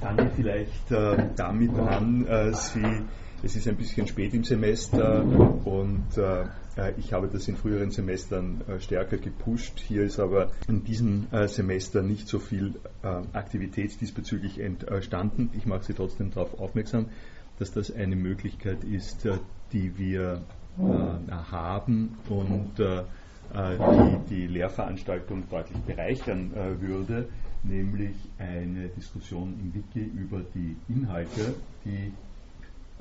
fange vielleicht äh, damit an, äh, Sie, es ist ein bisschen spät im Semester und äh, äh ich habe das in früheren Semestern äh, stärker gepusht. Hier ist aber in diesem äh, Semester nicht so viel Aktivität diesbezüglich entstanden. Ich mache Sie trotzdem darauf aufmerksam, dass das eine Möglichkeit ist, die wir haben und die die Lehrveranstaltung deutlich bereichern würde nämlich eine Diskussion im Wiki über die Inhalte, die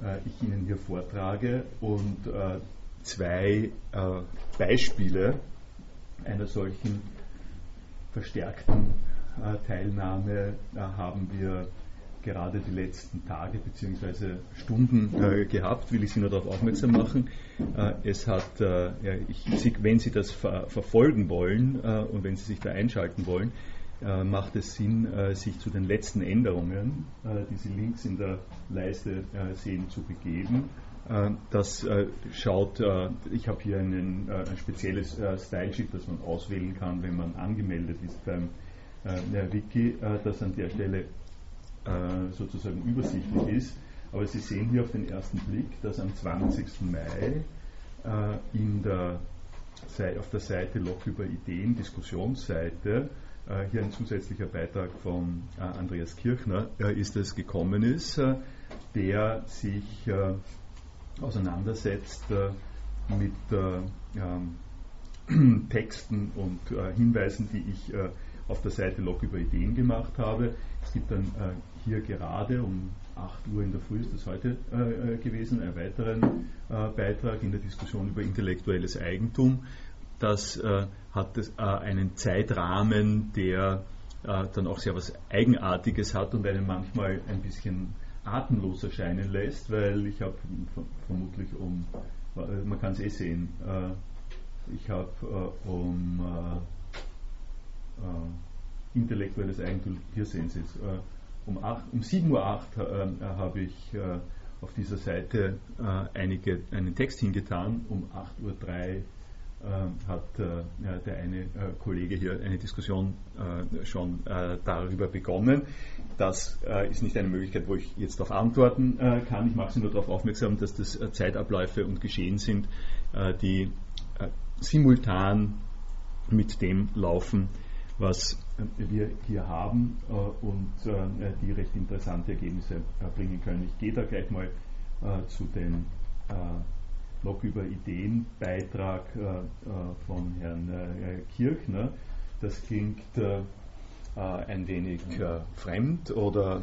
äh, ich Ihnen hier vortrage und äh, zwei äh, Beispiele einer solchen verstärkten äh, Teilnahme äh, haben wir gerade die letzten Tage bzw. Stunden äh, gehabt, will ich Sie nur darauf aufmerksam machen. es hat, ja, ich, wenn Sie das ver verfolgen wollen und wenn Sie sich da einschalten wollen, äh, macht es Sinn, äh, sich zu den letzten Änderungen, äh, die Sie links in der Leiste sehen, zu begeben. Das schaut, ich habe hier einen, ein spezielles Style-Sheet, das man auswählen kann, wenn man angemeldet ist beim Wiki, das an der Stelle sozusagen übersichtlich ist. Aber Sie sehen hier auf den ersten Blick, dass am 20. Mai in der, auf der Seite Log über Ideen, Diskussionsseite, äh, hier ein zusätzlicher Beitrag von äh, Andreas Kirchner äh, ist es gekommen ist, der sich auseinandersetzt mit ähm, Texten und Hinweisen, die ich auf der Seite Log über Ideen gemacht habe. Es gibt dann hier gerade um 8 Uhr in der Früh ist das heute gewesen, einen weiteren Beitrag in der Diskussion über intellektuelles Eigentum das äh, hat das, äh, einen Zeitrahmen, der äh, dann auch sehr was Eigenartiges hat und einen manchmal ein bisschen atemlos erscheinen lässt, weil ich habe vermutlich um, man kann es eh sehen, ich habe um intellektuelles Eigentum, hier sehen Sie es, um, um 7.08 Uhr habe ich auf dieser Seite einige, einen Text hingetan, um 8.03 Uhr hat äh, der eine äh, Kollege hier eine Diskussion äh, schon darüber begonnen. Das ist nicht eine Möglichkeit, wo ich jetzt darauf antworten kann. Ich mache Sie nur darauf aufmerksam, dass das Zeitabläufe und Geschehen sind, die simultan mit dem laufen, was wir hier haben und die recht interessante Ergebnisse bringen können. Ich gehe da gleich mal zu den noch über Ideenbeitrag äh, äh, von Herrn äh, Kirchner. Das klingt ein wenig fremd oder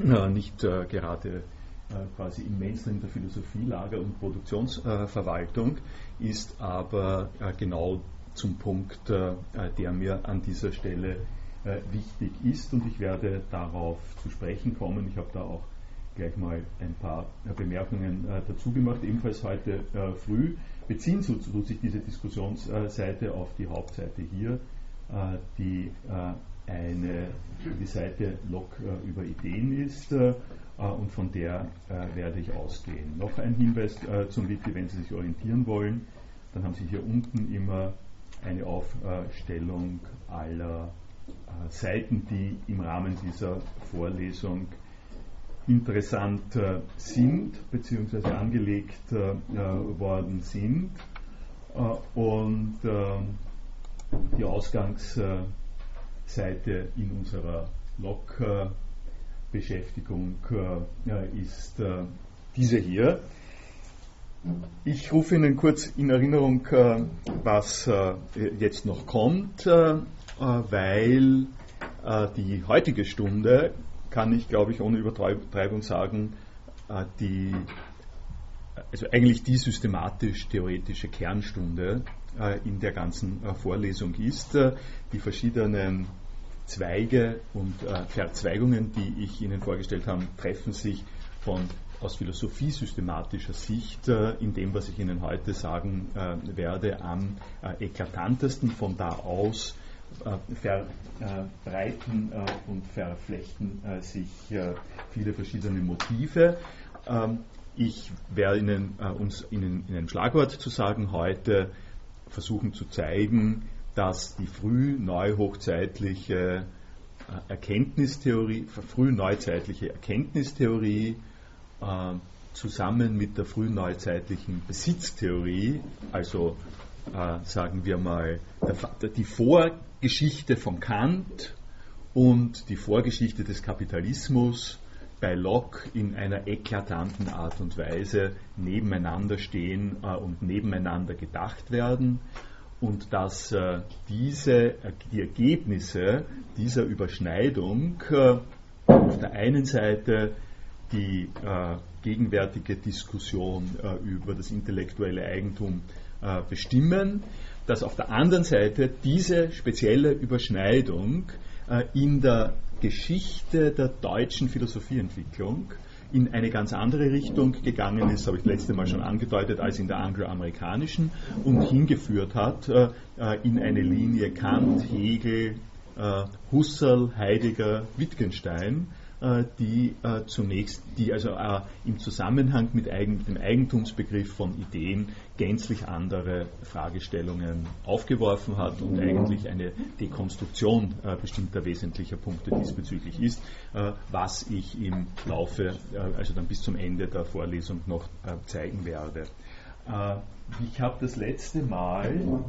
nicht gerade quasi im Mainstream der Philosophielager und Produktionsverwaltung, ist aber genau zum Punkt, der mir an dieser Stelle wichtig ist und ich werde darauf zu sprechen kommen. Ich habe da auch gleich mal ein paar äh, Bemerkungen äh, dazu gemacht. Ebenfalls heute äh, früh beziehen so, tut sich diese Diskussionsseite auf die Hauptseite hier, die eine die Seite Log über Ideen ist und von der werde ich ausgehen. Noch ein Hinweis zum Wiki, wenn Sie sich orientieren wollen, dann haben Sie hier unten immer eine Aufstellung aller Seiten, die im Rahmen dieser Vorlesung interessant äh, sind bzw. angelegt äh, worden sind. Äh, und ähm, die Ausgangsseite in unserer Log-Beschäftigung ist diese hier. Ich rufe Ihnen kurz in Erinnerung, was jetzt noch kommt, weil die heutige Stunde kann ich, glaube ich, ohne Übertreibung sagen, äh, die, also eigentlich die systematisch-theoretische Kernstunde äh, in der ganzen äh, Vorlesung ist. Die verschiedenen Zweige und Verzweigungen, die ich Ihnen vorgestellt habe, treffen sich von aus philosophie-systematischer Sicht in dem, was ich Ihnen heute sagen werde, am eklatantesten. Von da aus verbreiten äh, und verflechten äh, sich äh, viele verschiedene Motive. Ähm, ich werde Ihnen, uns Ihnen in einem Schlagwort zu sagen heute versuchen zu zeigen, dass die früh neuhochzeitliche Erkenntnistheorie, frühneuzeitliche Erkenntnistheorie äh, zusammen mit der frühneuzeitlichen Besitztheorie, also äh, sagen wir mal die Vorgeschichte von Kant und die Vorgeschichte des Kapitalismus bei Locke in einer eklatanten Art und Weise nebeneinander stehen äh, und nebeneinander gedacht werden. Und dass äh, diese, äh, die Ergebnisse dieser Überschneidung äh, auf der einen Seite die äh, gegenwärtige Diskussion äh, über das intellektuelle Eigentum bestimmen, dass auf der anderen Seite diese spezielle Überschneidung in der Geschichte der deutschen Philosophieentwicklung in eine ganz andere Richtung gegangen ist, habe ich letzte Mal schon angedeutet, als in der angloamerikanischen und hingeführt hat äh, äh in eine Linie Kant, Hegel, äh, Husserl, Heidegger, Wittgenstein, äh, die äh, zunächst, die also äh, im Zusammenhang mit dem Eigentumsbegriff von Ideen gänzlich andere Fragestellungen aufgeworfen hat und eigentlich eine Dekonstruktion bestimmter wesentlicher Punkte diesbezüglich ist, was ich im Laufe, also dann bis zum Ende der Vorlesung noch zeigen werde. Ich habe das letzte Mal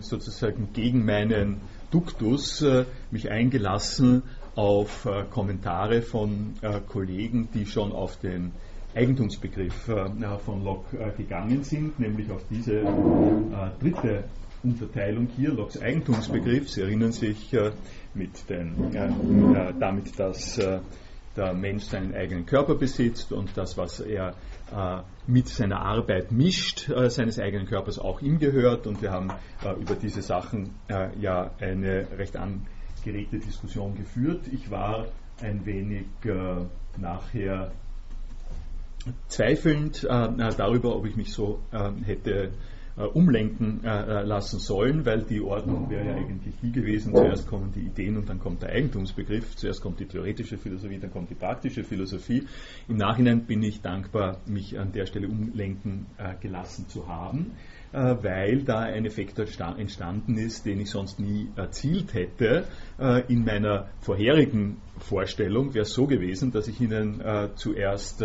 sozusagen gegen meinen Duktus mich eingelassen auf äh, Kommentare von äh, Kollegen, die schon auf den Eigentumsbegriff äh, von Locke äh, gegangen sind, nämlich auf diese äh, dritte Unterteilung hier, Locks Eigentumsbegriff. Sie erinnern sich äh, mit den, damit, dass der Mensch seinen eigenen Körper besitzt und das, was er mit seiner Arbeit mischt, seines eigenen Körpers auch ihm gehört. Und wir haben über diese Sachen ja eine recht an geregte Diskussion geführt. Ich war ein wenig äh, nachher zweifelnd äh, darüber, ob ich mich so äh, hätte äh, umlenken äh, äh, lassen sollen, weil die Ordnung wäre ja eigentlich wie gewesen, zuerst kommen die Ideen und dann kommt der Eigentumsbegriff, zuerst kommt die theoretische Philosophie, dann kommt die praktische Philosophie. Im Nachhinein bin ich dankbar, mich an der Stelle umlenken gelassen zu haben. Äh, weil da ein Effekt entstanden ist, den ich sonst nie erzielt hätte. Äh, in meiner vorherigen Vorstellung wäre es so gewesen, dass ich Ihnen äh, zuerst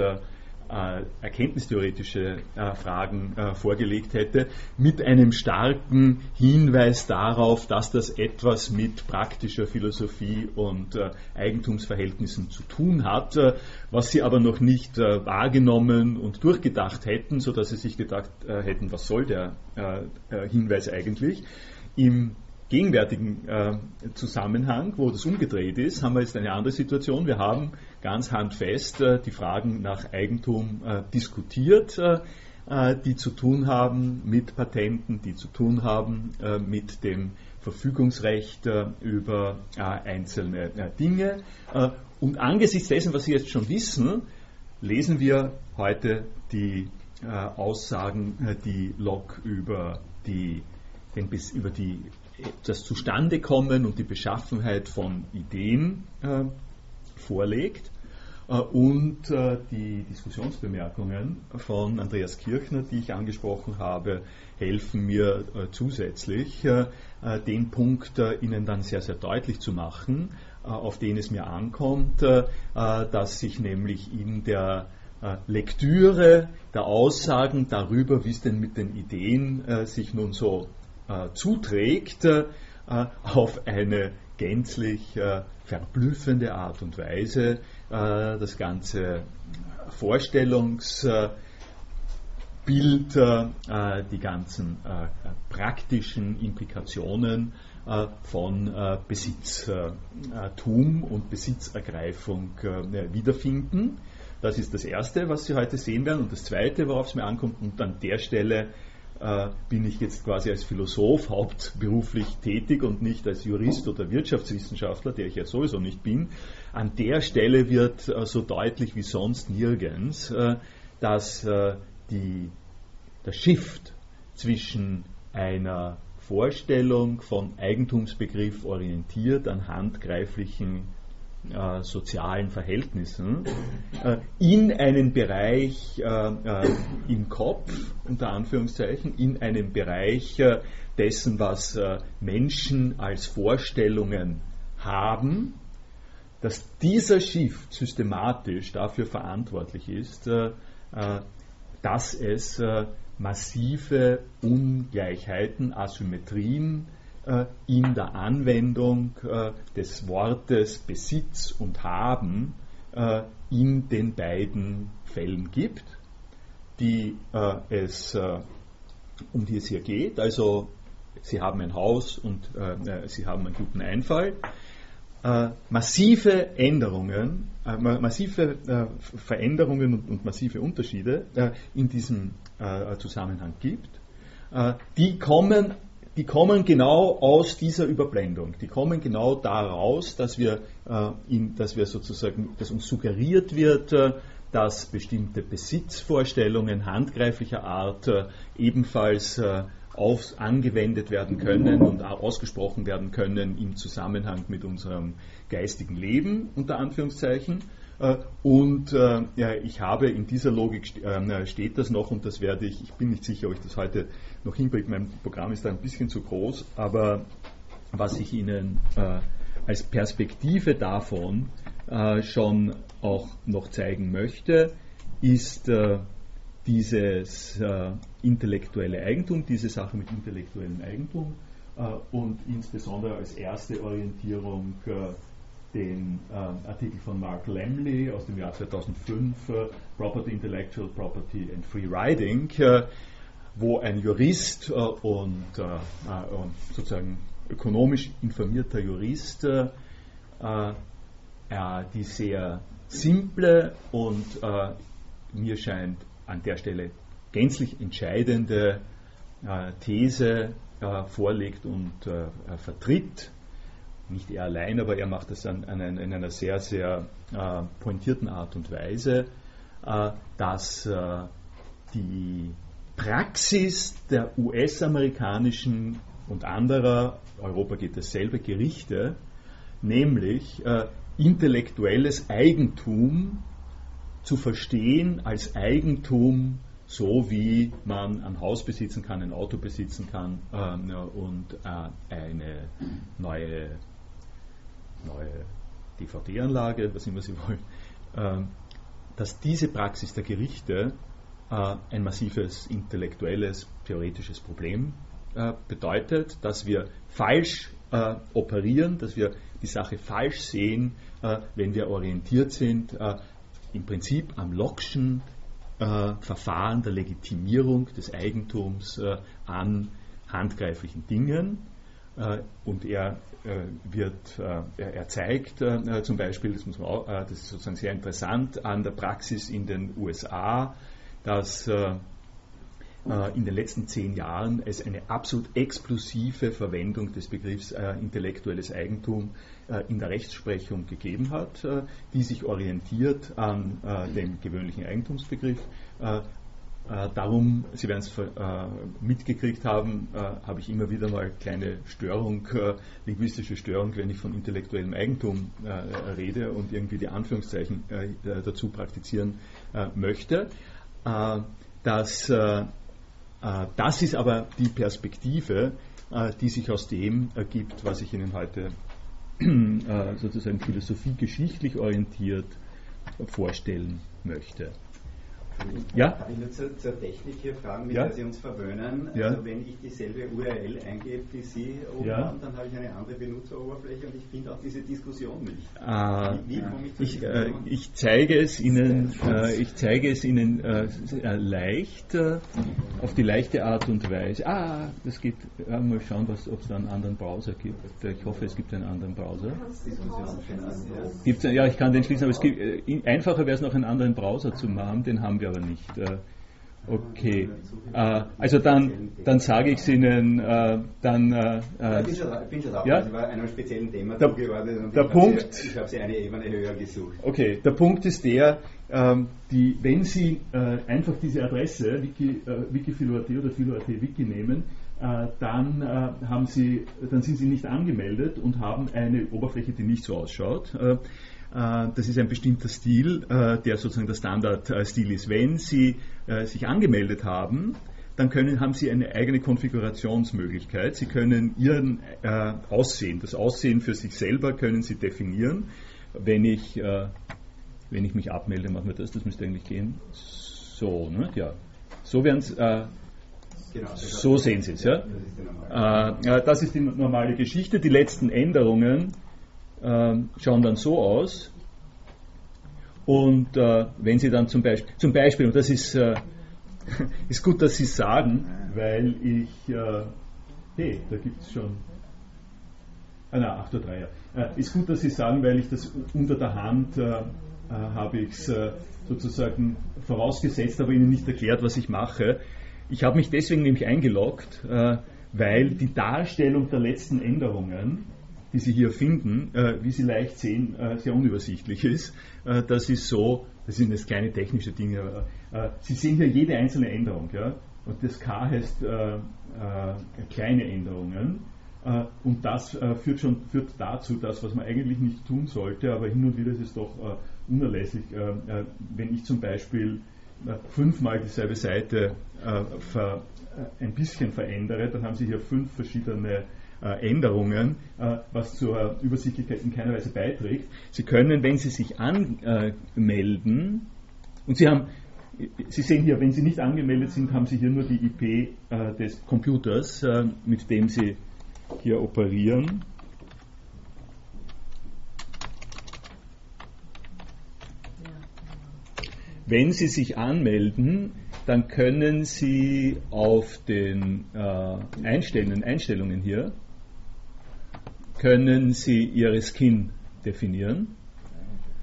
äh, erkenntnistheoretische äh, Fragen äh, vorgelegt hätte, mit einem starken Hinweis darauf, dass das etwas mit praktischer Philosophie und äh, Eigentumsverhältnissen zu tun hat, äh, was sie aber noch nicht äh, wahrgenommen und durchgedacht hätten, sodass sie sich gedacht hätten, was soll der Hinweis eigentlich. Im gegenwärtigen Zusammenhang, wo das umgedreht ist, haben wir jetzt eine andere Situation. Wir haben ganz handfest äh, die Fragen nach Eigentum äh, diskutiert, äh, die zu tun haben mit Patenten, die zu tun haben mit dem Verfügungsrecht über einzelne Dinge. und angesichts dessen, was Sie jetzt schon wissen, lesen wir heute die Aussagen, die Locke über die, den, über die das Zustandekommen und die Beschaffenheit von Ideen äh, vorlegt und äh, die Diskussionsbemerkungen von Andreas Kirchner, die ich angesprochen habe, helfen mir äh, zusätzlich, äh, äh, den Punkt Ihnen dann sehr, sehr deutlich zu machen, auf den es mir ankommt, dass sich nämlich in der Lektüre der Aussagen darüber, wie es denn mit den Ideen sich nun so äh, zuträgt, äh, auf eine gänzlich äh, verblüffende Art und Weise das ganze Vorstellungsbild, die ganzen praktischen Implikationen von Besitztum und Besitzergreifung wiederfinden. Das ist das Erste, was Sie heute sehen werden. Und das Zweite, worauf es mir ankommt, und an der Stelle äh, bin ich jetzt quasi als Philosoph hauptberuflich tätig und nicht als Jurist oder Wirtschaftswissenschaftler, der ich ja sowieso nicht bin. An der Stelle wird äh, so deutlich wie sonst nirgends, äh, dass äh, die, der Shift zwischen einer Vorstellung von Eigentumsbegriff orientiert an handgreiflichen äh, sozialen Verhältnissen äh, in einen Bereich äh, im Kopf, unter Anführungszeichen, in einen Bereich dessen, was Menschen als Vorstellungen haben, dass dieser Shift systematisch dafür verantwortlich ist, äh, äh, dass es äh, massive Ungleichheiten, Asymmetrien in der Anwendung des Wortes Besitz und Haben in den beiden Fällen gibt, die es, um die es hier geht. Also Sie haben ein Haus und Sie haben einen guten Einfall äh, massive Änderungen, äh, massive äh, Veränderungen und, und, massive Unterschiede äh, in diesem äh, Zusammenhang gibt, äh, die kommen die kommen genau aus dieser Überblendung. Die kommen genau daraus, dass wir, in, dass wir sozusagen, dass uns suggeriert wird, dass bestimmte Besitzvorstellungen handgreiflicher Art ebenfalls auf, angewendet werden können und ausgesprochen werden können im Zusammenhang mit unserem geistigen Leben, unter Anführungszeichen. Äh, und äh, ich habe in dieser Logik äh, steht das noch und das werde ich, ich bin nicht sicher, ob ich das heute noch hinbringe, mein Programm ist da ein bisschen zu groß, aber was ich Ihnen als Perspektive davon schon auch noch zeigen möchte, ist dieses äh, intellektuelle Eigentum, diese Sache mit intellektuellem Eigentum äh, und insbesondere als erste Orientierung äh, den äh, Artikel von Mark Lemley aus dem Jahr 2005, äh, Property, Intellectual Property and Free Riding, äh, wo ein Jurist und, und, sozusagen ökonomisch informierter Jurist die sehr simple und mir scheint an der Stelle gänzlich entscheidende äh, These äh, vorlegt und äh, vertritt. Nicht er allein, aber er macht das an, an, in einer sehr, sehr äh, pointierten Art und Weise, äh, dass äh, die Praxis der US-amerikanischen und anderer, Europa geht dasselbe, Gerichte, nämlich intellektuelles Eigentum zu verstehen als Eigentum, so wie man ein Haus besitzen kann, ein Auto besitzen kann äh, und äh, eine neue, neue DVD-Anlage, was immer Sie wollen, äh, dass diese Praxis der Gerichte äh, ein massives intellektuelles, theoretisches Problem äh, bedeutet, dass wir falsch äh, operieren, dass wir die Sache falsch sehen, wenn wir orientiert sind im Prinzip am Lockschen äh, Verfahren der Legitimierung des Eigentums äh, an handgreiflichen Dingen. Äh, und er äh, wird, äh, er, er, zeigt äh, zum Beispiel, das, muss man auch, das ist sozusagen sehr interessant, an der Praxis in den USA, dass in den letzten zehn Jahren es eine absolut explosive Verwendung des Begriffs intellektuelles Eigentum äh, in der Rechtsprechung gegeben hat, äh, die sich orientiert an äh, dem gewöhnlichen Eigentumsbegriff. Darum, Sie werden es mitgekriegt haben, habe ich immer wieder mal kleine Störung, linguistische Störung, wenn ich von intellektuellem Eigentum rede und irgendwie die Anführungszeichen dazu praktizieren möchte. Das, das ist aber die Perspektive, die sich aus dem ergibt, was ich Ihnen heute äh, sozusagen philosophiegeschichtlich orientiert vorstellen möchte. Ja? Darf ich nur zur, zur, Technik hier fragen, mit ja? der Sie uns verwöhnen? Ja? Also wenn ich dieselbe URL eingebe wie Sie oben ja? haben, dann habe ich eine andere Benutzeroberfläche und ich finde auch diese Diskussion nicht. Ah, wie, wie ich, ich, äh, ich, zeige es Ihnen, äh, ich zeige es Ihnen äh, leicht, äh, auf die leichte Art und Weise. Ah, es gibt, mal schauen, ob es da einen anderen Browser gibt. Ich hoffe, es gibt einen anderen Browser. Gibt's, ja, ich kann den schließen, aber es gibt, äh, einfacher wäre es noch einen anderen Browser zu machen, den haben wir aber nicht. Äh, okay, äh, also dann, dann sage ich es Ihnen, äh, dann... Äh, ich bin schon, bin schon ja? ich war einem speziellen Thema der, zugeordnet und der ich Punkt, habe sie, hab sie eine Ebene höher gesucht. Okay, der Punkt ist der, ähm, die, wenn Sie einfach diese Adresse, wiki, wikifilo.at oder philo.at wiki nehmen, dann, haben Sie, dann sind Sie nicht angemeldet und haben eine Oberfläche, die nicht so ausschaut. Äh, das ist ein bestimmter Stil, äh, der sozusagen der Standardstil ist. Wenn Sie äh, sich angemeldet haben, dann können, haben Sie eine eigene Konfigurationsmöglichkeit. Sie können Ihren äh, Aussehen, das Aussehen für sich selber können Sie definieren. Wenn ich, äh, wenn ich mich abmelde, machen wir das, das müsste eigentlich gehen. So, ne? ja. So werden es. Äh, Genau, so sehen Sie es. Ja? Äh, das ist die normale Geschichte. Die letzten Änderungen äh, schauen dann so aus. Und äh, wenn Sie dann zum Beispiel, zum Beispiel, und das ist, äh, ist gut, dass Sie sagen, weil ich, äh, hey, da gibt es schon, ah, na, 8 Uhr 3, ja. Äh, ist gut, dass Sie sagen, weil ich das unter der Hand äh, habe ich es sozusagen vorausgesetzt, aber Ihnen nicht erklärt, was ich mache. Ich habe mich deswegen nämlich eingeloggt, weil die Darstellung der letzten Änderungen, die Sie hier finden, äh, wie Sie leicht sehen, äh, sehr unübersichtlich ist. das ist so, das sind jetzt kleine technische Dinge. Sie sehen hier jede einzelne Änderung. Ja? Und das K heißt kleine Änderungen. und das führt, schon, führt dazu, dass was man eigentlich nicht tun sollte, aber hin und wieder ist es doch unerlässlich, wenn ich zum Beispiel fünfmal dieselbe Seite äh, ver, äh, ein bisschen verändere, dann haben Sie hier fünf verschiedene äh, Änderungen, was zur Übersichtlichkeit in keiner Weise beiträgt. Sie können, wenn Sie sich anmelden, und Sie haben Sie sehen hier, wenn Sie nicht angemeldet sind, haben Sie hier nur die IP des Computers, mit dem Sie hier operieren. Wenn Sie sich anmelden, dann können Sie auf den äh, Einstellungen, Einstellungen hier, können Sie Ihre Skin definieren.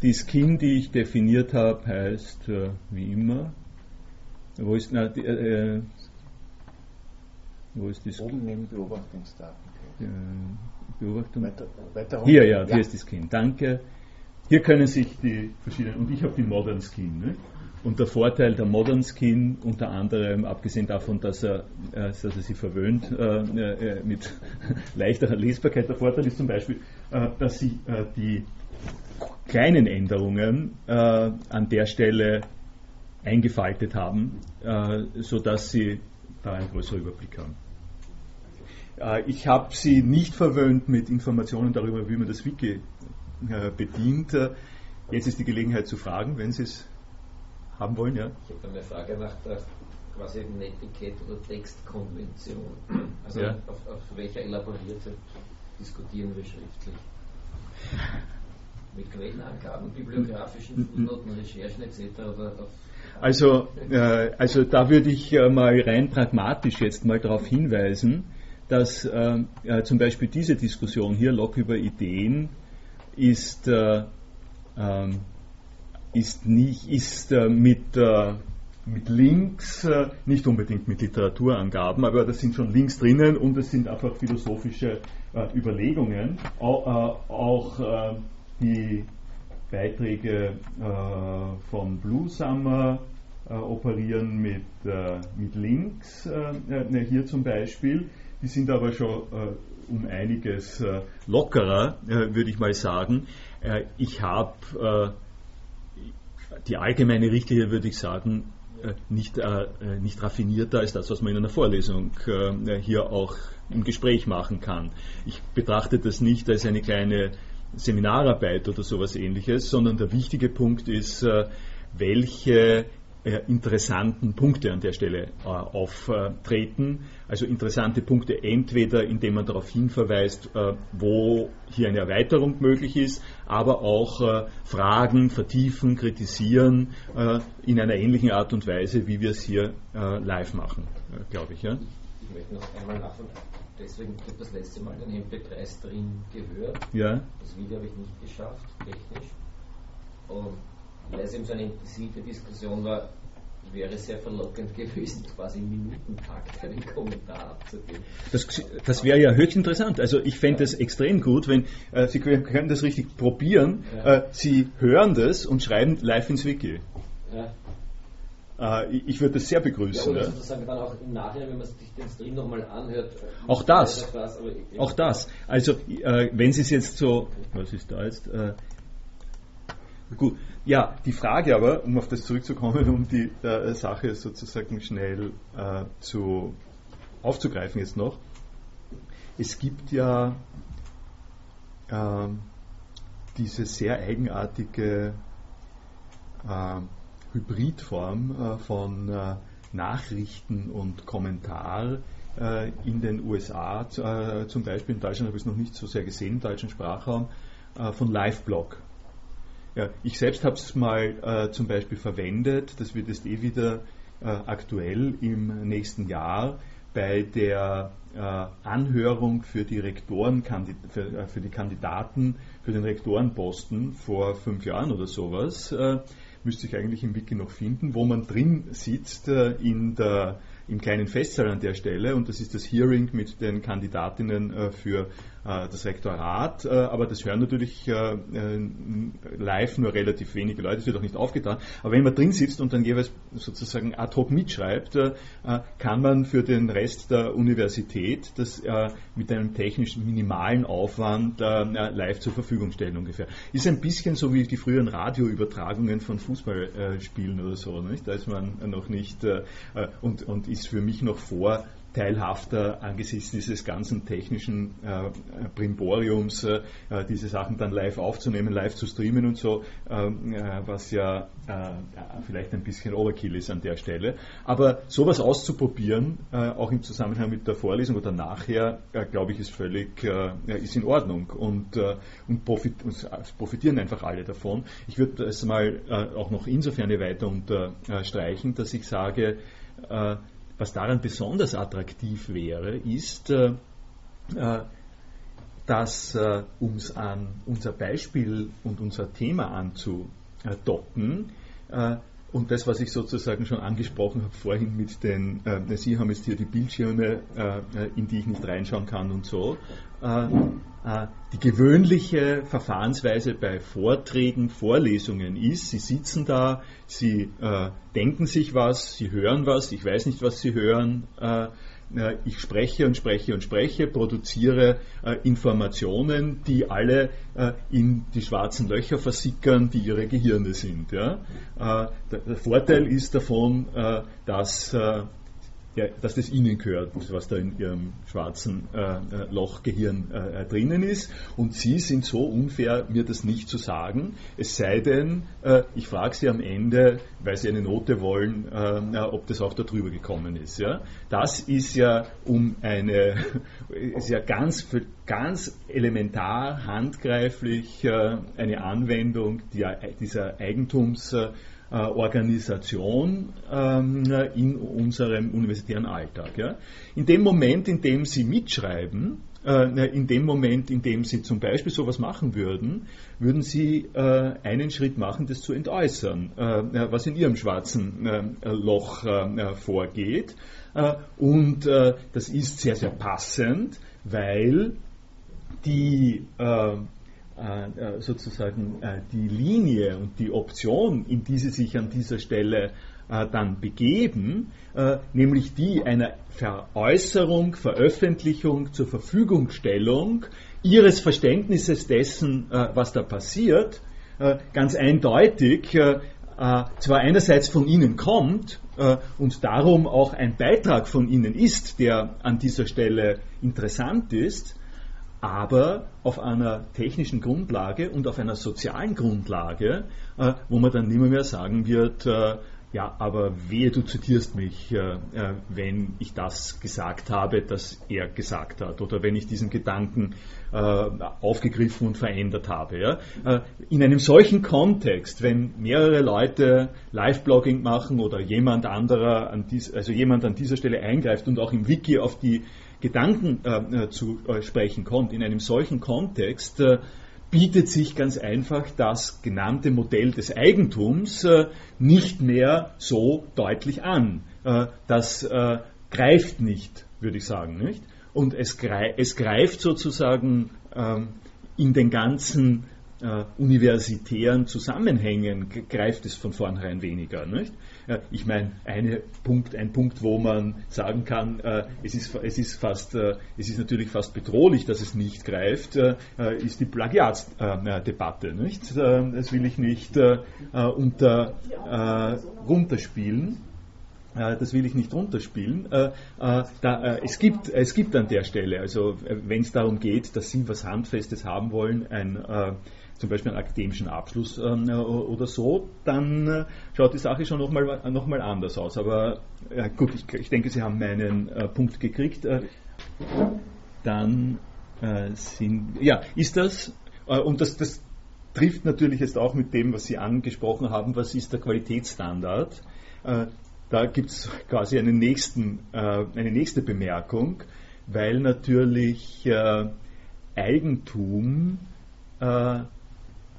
Die Skin, die ich definiert habe, heißt äh, wie immer, wo ist, na, die, äh, wo ist die Skin? Oben neben Beobachtungsdaten. Äh, Beobachtung? Weiter, weiter hier, ja, hier ja. ist die Skin. Danke. Hier können sich die verschiedenen, und ich habe die Modern Skin. Ne? Und der Vorteil der Modern Skin, unter anderem, abgesehen davon, dass er, äh, dass er sie verwöhnt äh, äh, mit leichterer Lesbarkeit, der Vorteil ist zum Beispiel, äh, dass sie äh, die kleinen Änderungen äh, an der Stelle eingefaltet haben, sodass sie da einen größeren Überblick haben. ich habe sie nicht verwöhnt mit Informationen darüber, wie man das Wiki bedient. jetzt ist die Gelegenheit zu fragen, wenn Sie es haben wollen, ja? Ich habe eine Frage nach der quasi Etikett- oder Textkonvention. Also ja. auf, auf, welcher elaborierte diskutieren wir schriftlich? Mit Quellenangaben, bibliografischen Fußnoten, Recherchen etc. also, äh, also da würde ich äh, mal rein pragmatisch jetzt mal darauf hinweisen, dass äh, äh zum Beispiel diese Diskussion hier, Log über Ideen, ist äh, ähm, ist, nicht, ist äh, mit, äh, mit Links, äh, nicht unbedingt mit Literaturangaben, aber da sind schon Links drinnen und es sind einfach philosophische äh, Überlegungen. Auch, äh, auch äh, die Beiträge von Blue Summer operieren mit, mit Links, hier zum Beispiel. Die sind aber schon um einiges lockerer, würde ich mal sagen. ich habe die allgemeine Richtlinie, würde ich sagen, äh, nicht, äh, äh, nicht raffinierter als das, was man in einer Vorlesung hier auch im Gespräch machen kann. Ich betrachte das nicht als eine kleine Seminararbeit oder sowas ähnliches, sondern der wichtige Punkt ist, welche interessanten Punkte an der Stelle äh, auftreten. Also interessante Punkte entweder, indem man darauf hinverweist, äh, wo hier eine Erweiterung möglich ist, aber auch äh, Fragen vertiefen, kritisieren äh, in einer ähnlichen Art und Weise, wie wir es hier äh, live machen, glaube ich. Ja? Ich möchte noch einmal nachfragen. Deswegen habe das letzte Mal den MP3-Stream gehört. Ja. Das Video habe ich nicht geschafft, technisch. Und weil es eben so eine intensive Diskussion war, wäre sehr verlockend gewesen, quasi im Minutentakt einen Kommentar abzugeben. Das, das wäre ja höchst interessant. Also ich fände es extrem gut, wenn äh, Sie können, das richtig probieren. Ja. Äh, Sie hören das und schreiben live ins Wiki. Ja. Äh, ich, würde das sehr begrüßen. Ja, sozusagen dann auch im Nachhinein, wenn man sich den Stream nochmal anhört. Äh, auch das. das auch das. Also äh, wenn Sie es jetzt so, was ist da jetzt? Äh, Gut, ja, die Frage aber, um auf das zurückzukommen, um die äh, Sache sozusagen schnell äh, zu, aufzugreifen jetzt noch. Es gibt ja äh, diese sehr eigenartige äh, Hybridform äh, von äh, Nachrichten und Kommentar in den USA, zum Beispiel in Deutschland habe ich es noch nicht so sehr gesehen, im deutschen Sprachraum, von Liveblog. Ja, ich selbst habe es mal äh, zum Beispiel verwendet, das wird jetzt eh wieder äh, aktuell im nächsten Jahr bei der äh, Anhörung für die Rektoren, für, äh, für, die Kandidaten für den Rektorenposten vor fünf Jahren oder sowas, äh, müsste ich eigentlich im Wiki noch finden, wo man drin sitzt äh, in der im kleinen Festsaal an der Stelle. Und das ist das Hearing mit den Kandidatinnen für das Rektorat, äh, aber das hören natürlich äh, live nur relativ wenige Leute, das wird auch nicht aufgetan. Aber wenn man drin sitzt und dann jeweils sozusagen ad hoc mitschreibt, kann man für den Rest der Universität das mit einem technisch minimalen Aufwand live zur Verfügung stellen ungefähr. Ist ein bisschen so wie die früheren Radioübertragungen von Fußballspielen oder so. Nicht? Da ist man noch nicht und, und ist für mich noch vor teilhafter angesichts dieses ganzen technischen äh, Brimboriums, äh, diese Sachen dann live aufzunehmen, live zu streamen und so, ähm, äh, was ja äh, vielleicht ein bisschen Overkill ist an der Stelle. Aber sowas auszuprobieren, äh, auch im Zusammenhang mit der Vorlesung oder nachher, äh, glaube ich, ist völlig ist in Ordnung und, und, profit, und, profitieren einfach alle davon. Ich würde es mal auch noch insofern weiter unterstreichen, dass ich sage, was daran besonders attraktiv wäre, ist, äh, äh dass, äh, es an unser Beispiel und unser Thema anzudocken, und das, was ich sozusagen schon angesprochen habe vorhin mit den, äh, Sie haben jetzt hier die Bildschirme, äh, in die ich nicht reinschauen kann und so, äh, äh, die gewöhnliche Verfahrensweise bei Vorträgen, Vorlesungen ist, Sie sitzen da, Sie äh, denken sich was, Sie hören was, ich weiß nicht, was Sie hören, äh, äh, ich spreche und spreche und spreche, produziere äh, Informationen, die alle äh, in die schwarzen Löcher versickern, die ihre Gehirne sind. Der, Vorteil ist davon, dass ja, dass das Ihnen gehört, was da in Ihrem schwarzen äh, äh Lochgehirn äh, äh, drinnen ist. Und Sie sind so unfair, mir das nicht zu sagen. Es sei denn, äh, ich frage Sie am Ende, weil Sie eine Note wollen, äh, ob das auch da drüber gekommen ist. Ja? Das ist ja um eine, ist ja ganz, ganz elementar handgreiflich eine Anwendung dieser Eigentums- Organisation ähm, in unserem universitären Alltag. In dem Moment, in dem Sie mitschreiben, äh, in dem Moment, in dem Sie zum Beispiel sowas machen würden, würden Sie äh, einen Schritt machen, das zu entäußern, was in Ihrem schwarzen Loch vorgeht. Und das ist sehr, sehr passend, weil die äh, äh, sozusagen äh, die Linie und die Option, in die sie sich an dieser Stelle dann begeben, nämlich die einer Veräußerung, Veröffentlichung, zur Verfügungstellung ihres Verständnisses dessen, was da passiert, ganz eindeutig zwar einerseits von Ihnen kommt und darum auch ein Beitrag von Ihnen ist, der an dieser Stelle interessant ist, aber auf einer technischen Grundlage und auf einer sozialen Grundlage, äh, wo man dann nimmer mehr sagen wird, äh, ja, aber wehe, du zitierst mich, äh, äh, wenn ich das gesagt habe, das er gesagt hat, oder wenn ich diesen Gedanken äh, aufgegriffen und verändert habe. Ja? Äh, in einem solchen Kontext, wenn mehrere Leute Live-Blogging machen oder jemand anderer, an dies, also jemand an dieser Stelle eingreift und auch im Wiki auf die Gedanken äh, äh, zu äh, sprechen kommt, in einem solchen Kontext äh, bietet sich ganz einfach das genannte Modell des Eigentums äh, nicht mehr so deutlich an. Äh, das greift nicht, würde ich sagen. Nicht? Und es, greif, es greift sozusagen ähm, in den ganzen äh, universitären Zusammenhängen greift es von vornherein weniger. Äh, ich meine, eine Punkt, ein Punkt, wo man sagen kann, äh, es, ist, es, ist fast, äh, es ist natürlich fast bedrohlich, dass es nicht greift, äh, ist die Plagiatsdebatte. Das will ich nicht unter, runterspielen. Das will ich nicht runterspielen. Es, gibt, es gibt an der Stelle, also wenn es darum geht, dass Sie was Handfestes haben wollen, ein zum Beispiel einen akademischen Abschluss ähm, oder so, dann äh, schaut die Sache schon nochmal noch mal anders aus. Aber äh, gut, ich, ich, denke, Sie haben meinen äh, Punkt gekriegt. Äh, dann äh, sind, ja, ist das, äh, und das, das trifft natürlich jetzt auch mit dem, was Sie angesprochen haben, was ist der Qualitätsstandard? da gibt es quasi einen nächsten, eine nächste Bemerkung, weil natürlich Eigentum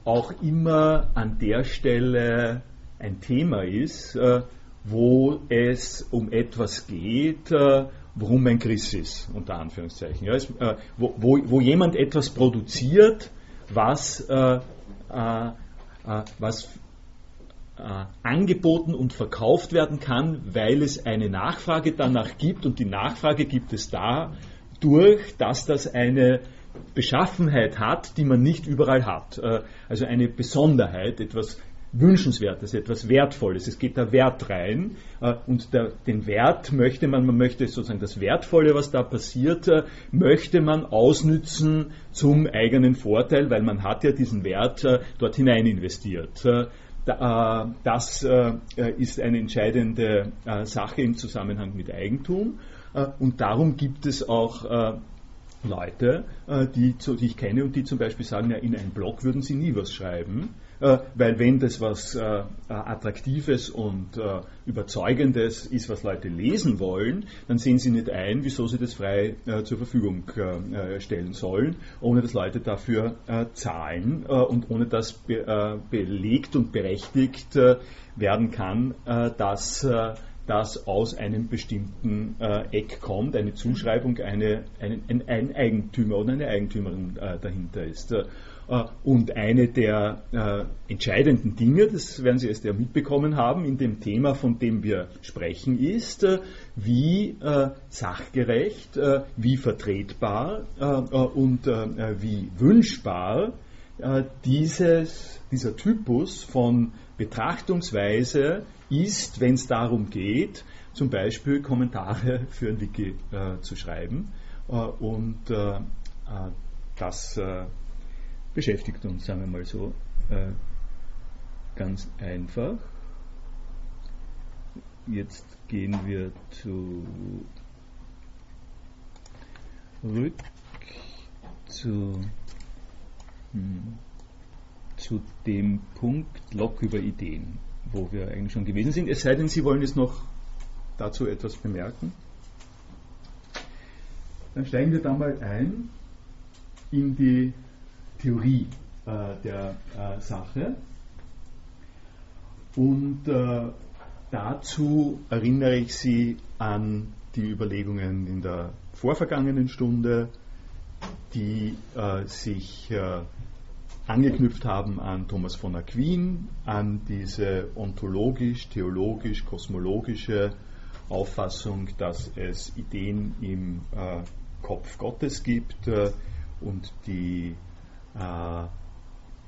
auch immer an der Stelle ein Thema ist, äh, wo es um etwas geht, äh, worum ein Christ ist, unter Anführungszeichen. Ja, es, äh, wo, wo, wo, jemand etwas produziert, was, äh, äh, was angeboten und verkauft werden kann, weil es eine Nachfrage danach gibt und die Nachfrage gibt es dadurch, dass das eine Beschaffenheit hat, die man nicht überall hat. Äh, also eine Besonderheit, etwas Wünschenswertes, etwas Wertvolles. Es geht da Wert rein äh, und den Wert möchte man, man möchte sozusagen das Wertvolle, was da passiert, äh, möchte man ausnützen zum eigenen Vorteil, weil man hat ja diesen Wert dort hinein investiert. Das ist eine entscheidende Sache im Zusammenhang mit Eigentum und darum gibt es auch Leute, äh, die, ich kenne und die zum Beispiel sagen, ja, in einen Blog würden sie nie was schreiben, äh, weil wenn das was äh, Attraktives und Überzeugendes ist, was Leute lesen wollen, dann sehen sie nicht ein, wieso sie das frei zur Verfügung stellen sollen, ohne dass Leute dafür zahlen und ohne dass belegt und berechtigt werden kann, dass das aus einem bestimmten äh, Eck kommt, eine Zuschreibung, eine, ein, ein, Eigentümer oder eine Eigentümerin äh, dahinter ist. Äh, und eine der äh, entscheidenden Dinge, das werden Sie erst ja mitbekommen haben, in dem Thema, von dem wir sprechen, ist, äh, wie äh, sachgerecht, wie vertretbar und wie wünschbar dieses, dieser Typus von Betrachtungsweise ist, wenn es darum geht, zum Beispiel Kommentare für ein Wiki äh, zu schreiben. Äh, und äh, äh das äh, beschäftigt uns, sagen wir mal so, ganz einfach. Jetzt gehen wir zurück zu, hm, zu dem Punkt Log über Ideen wo wir eigentlich schon gewesen sind. Es sei denn, Sie wollen jetzt noch dazu etwas bemerken. Dann steigen wir da mal ein in die Theorie äh, der äh, Sache. Und äh, dazu erinnere ich Sie an die Überlegungen in der vorvergangenen Stunde, die äh, sich äh, angeknüpft haben an Thomas von Aquin, an diese ontologisch, theologisch, kosmologische Auffassung, dass es Ideen im äh, Kopf Gottes gibt äh, und die, äh,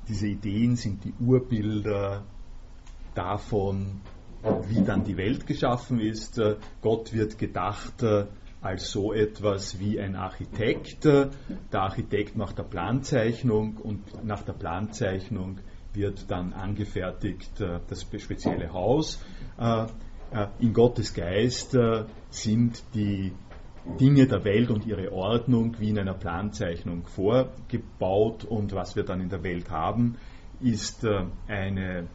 diese Ideen sind die Urbilder davon, wie dann die Welt geschaffen ist. Äh, Gott wird gedacht äh, als so etwas wie ein Architekt. Der Architekt macht eine Planzeichnung und nach der Planzeichnung wird dann angefertigt äh, das spezielle Haus. Äh, äh, in Gottes Geist sind die Dinge der Welt und ihre Ordnung wie in einer Planzeichnung vorgebaut und was wir dann in der Welt haben, ist eine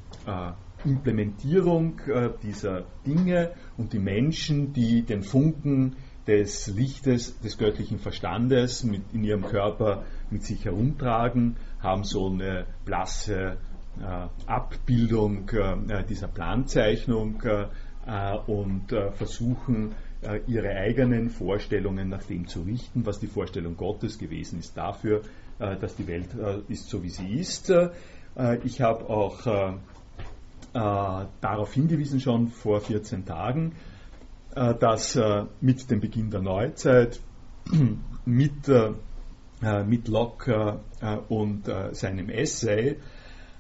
Implementierung dieser Dinge und die Menschen, die den Funken des Lichtes des göttlichen Verstandes mit, in ihrem Körper mit sich herumtragen, haben so eine blasse äh, Abbildung äh, dieser Planzeichnung äh, und äh, versuchen ihre eigenen Vorstellungen nach dem zu richten, was die Vorstellung Gottes gewesen ist dafür, dass die Welt ist so, wie sie ist. ich habe auch darauf hingewiesen schon vor 14 Tagen, dass mit dem Beginn der Neuzeit, mit, mit Locke und seinem Essay,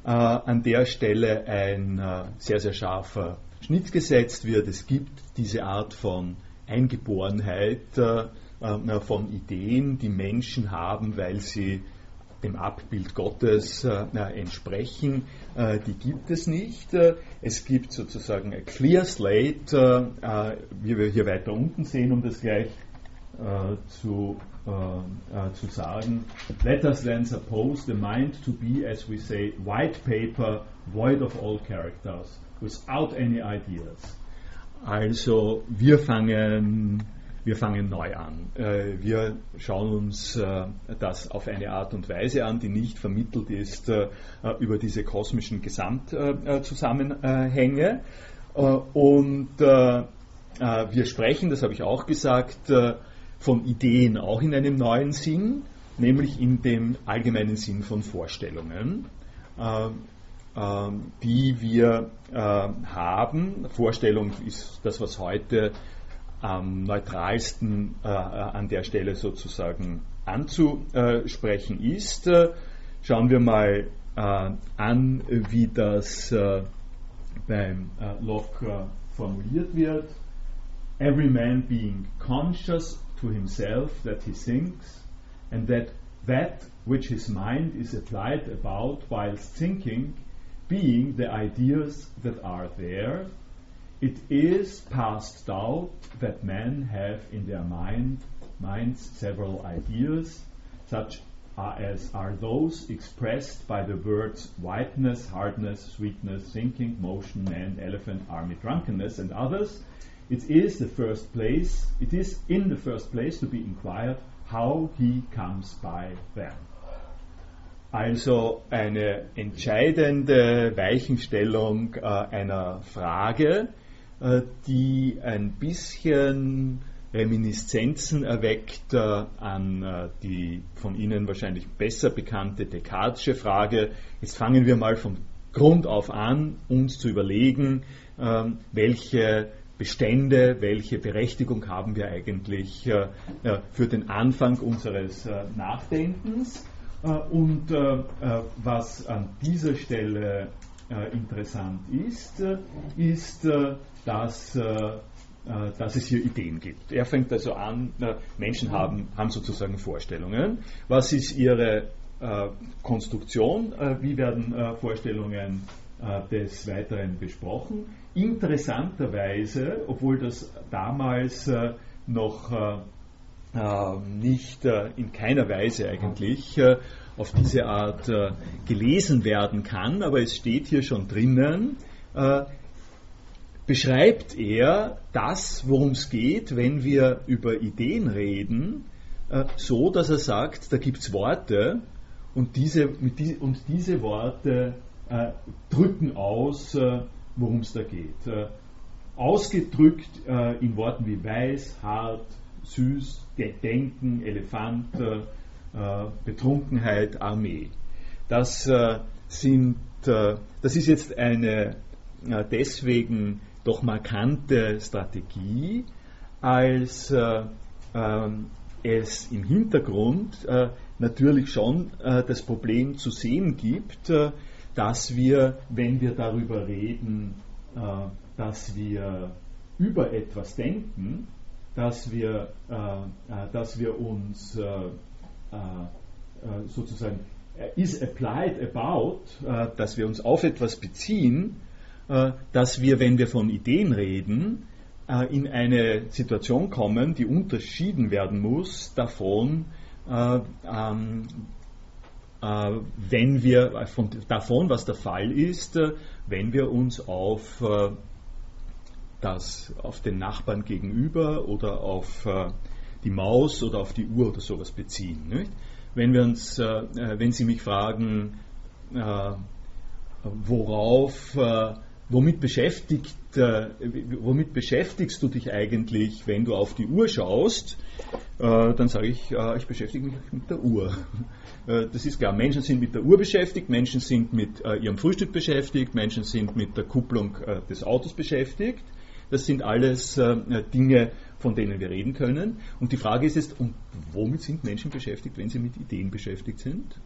an der Stelle ein sehr, sehr scharfer Schnitt gesetzt wird. Es gibt diese Art von Eingeborenheit äh, äh, von Ideen, die Menschen haben, weil sie dem Abbild Gottes äh, entsprechen, äh, die gibt es nicht. Äh, es gibt sozusagen ein Clear Slate, äh, wie wir hier weiter unten sehen, um das gleich zu, zu sagen. Let us then suppose the mind to be, as we say, white paper, void of all characters without any ideas. Also wir fangen, wir fangen neu an. Äh, wir schauen uns äh, das auf eine Art und Weise an, die nicht vermittelt ist äh, über diese kosmischen Gesamtzusammenhänge. Und wir sprechen, das habe ich auch gesagt, von Ideen auch in einem neuen Sinn, nämlich in dem allgemeinen Sinn von Vorstellungen. Ähm, die wir haben. Vorstellung ist das, was heute am neutralsten äh, an der Stelle sozusagen anzusprechen ist. Schauen wir mal äh, an, wie das beim Locke formuliert wird. Every man being conscious to himself that he thinks and that that which his mind is applied about whilst thinking being the ideas that are there, it is past doubt that men have in their mind minds several ideas, such as are those expressed by the words whiteness, hardness, sweetness, thinking, motion, man, elephant, army, drunkenness, and others. It is the first place, it is in the first place to be inquired how he comes by them. Also eine entscheidende Weichenstellung äh, einer Frage, die ein bisschen Reminiszenzen erweckt äh, an äh, die von Ihnen wahrscheinlich besser bekannte Descartesche Frage. Jetzt fangen wir mal vom Grund auf an, uns zu überlegen, ähm, welche Bestände, welche Berechtigung haben wir eigentlich äh, für den Anfang unseres äh, Nachdenkens. Äh, und äh, äh, was an dieser Stelle interessant ist, ist, dass, dass es hier Ideen gibt. Er fängt also an, Menschen haben, haben sozusagen Vorstellungen. Was ist ihre Konstruktion? Wie werden Vorstellungen des Weiteren besprochen? Interessanterweise, obwohl das damals noch äh, nicht äh, in keiner Weise eigentlich äh, auf diese Art gelesen werden kann, aber es steht hier schon drinnen, beschreibt er das, worum es geht, wenn wir über Ideen reden, so, dass er sagt, da gibt es Worte und diese, die, und diese Worte drücken aus, worum es da geht. ausgedrückt in Worten wie weiß, hart, süß, Denken, Elefant, äh, Betrunkenheit, Armee. Das äh, sind, äh, das ist jetzt eine äh, deswegen doch markante Strategie, als äh, ähm, es im Hintergrund äh, natürlich schon das Problem zu sehen gibt, dass wir, wenn wir darüber reden, dass wir über etwas denken, dass wir, äh, äh, dass wir uns äh, äh, äh sozusagen is applied about, äh, dass wir uns auf etwas beziehen, dass wir, wenn wir von Ideen reden, in eine Situation kommen, die unterschieden werden muss davon, ähm, wenn wir von, davon, was der Fall ist, wenn wir uns auf das auf den Nachbarn gegenüber oder auf äh, die Maus oder auf die Uhr oder sowas beziehen. Nicht? Wenn wir uns, äh, äh wenn Sie mich fragen, äh, worauf äh, womit, beschäftigt, äh, womit beschäftigst du dich eigentlich, wenn du auf die Uhr schaust? Äh, dann sage ich, äh, ich beschäftige mich mit der Uhr. Äh, das ist klar, Menschen sind mit der Uhr beschäftigt, Menschen sind mit äh, ihrem Frühstück beschäftigt, Menschen sind mit der Kupplung äh, des Autos beschäftigt. Das sind alles Dinge, von denen wir reden können. Und die Frage ist jetzt, und womit sind Menschen beschäftigt, wenn sie mit Ideen beschäftigt sind?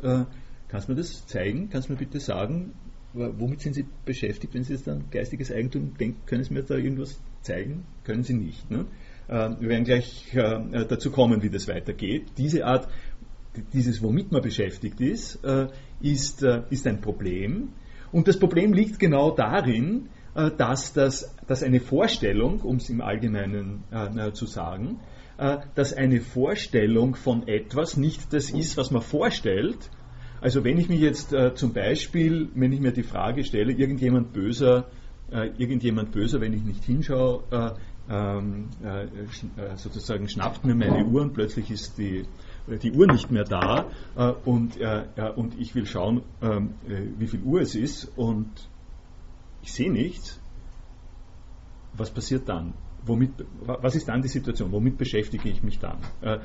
Kannst du mir das zeigen? Kannst du mir bitte sagen, womit sind Sie beschäftigt, wenn Sie jetzt an geistiges Eigentum denken? Können Sie mir da irgendwas zeigen? Können Sie nicht. Ne? wir werden gleich dazu kommen, wie das weitergeht. Diese Art dieses, womit man beschäftigt ist, äh, ist, äh, ist ein Problem. Und das Problem liegt genau darin, äh, dass, das, dass eine Vorstellung, um es im Allgemeinen zu sagen, dass eine Vorstellung von etwas nicht das ist, was man vorstellt. Also wenn ich mich jetzt zum Beispiel, wenn ich mir die Frage stelle, irgendjemand böser, irgendjemand böser, wenn ich nicht hinschaue, ähm, sozusagen schnappt mir meine Uhr und plötzlich ist die die Uhr nicht mehr da äh, und, äh, und ich will schauen, ähm, äh, wie viel Uhr es ist und ich sehe nichts. Was passiert dann? Womit, was ist dann die Situation? Womit beschäftige ich mich dann? Äh,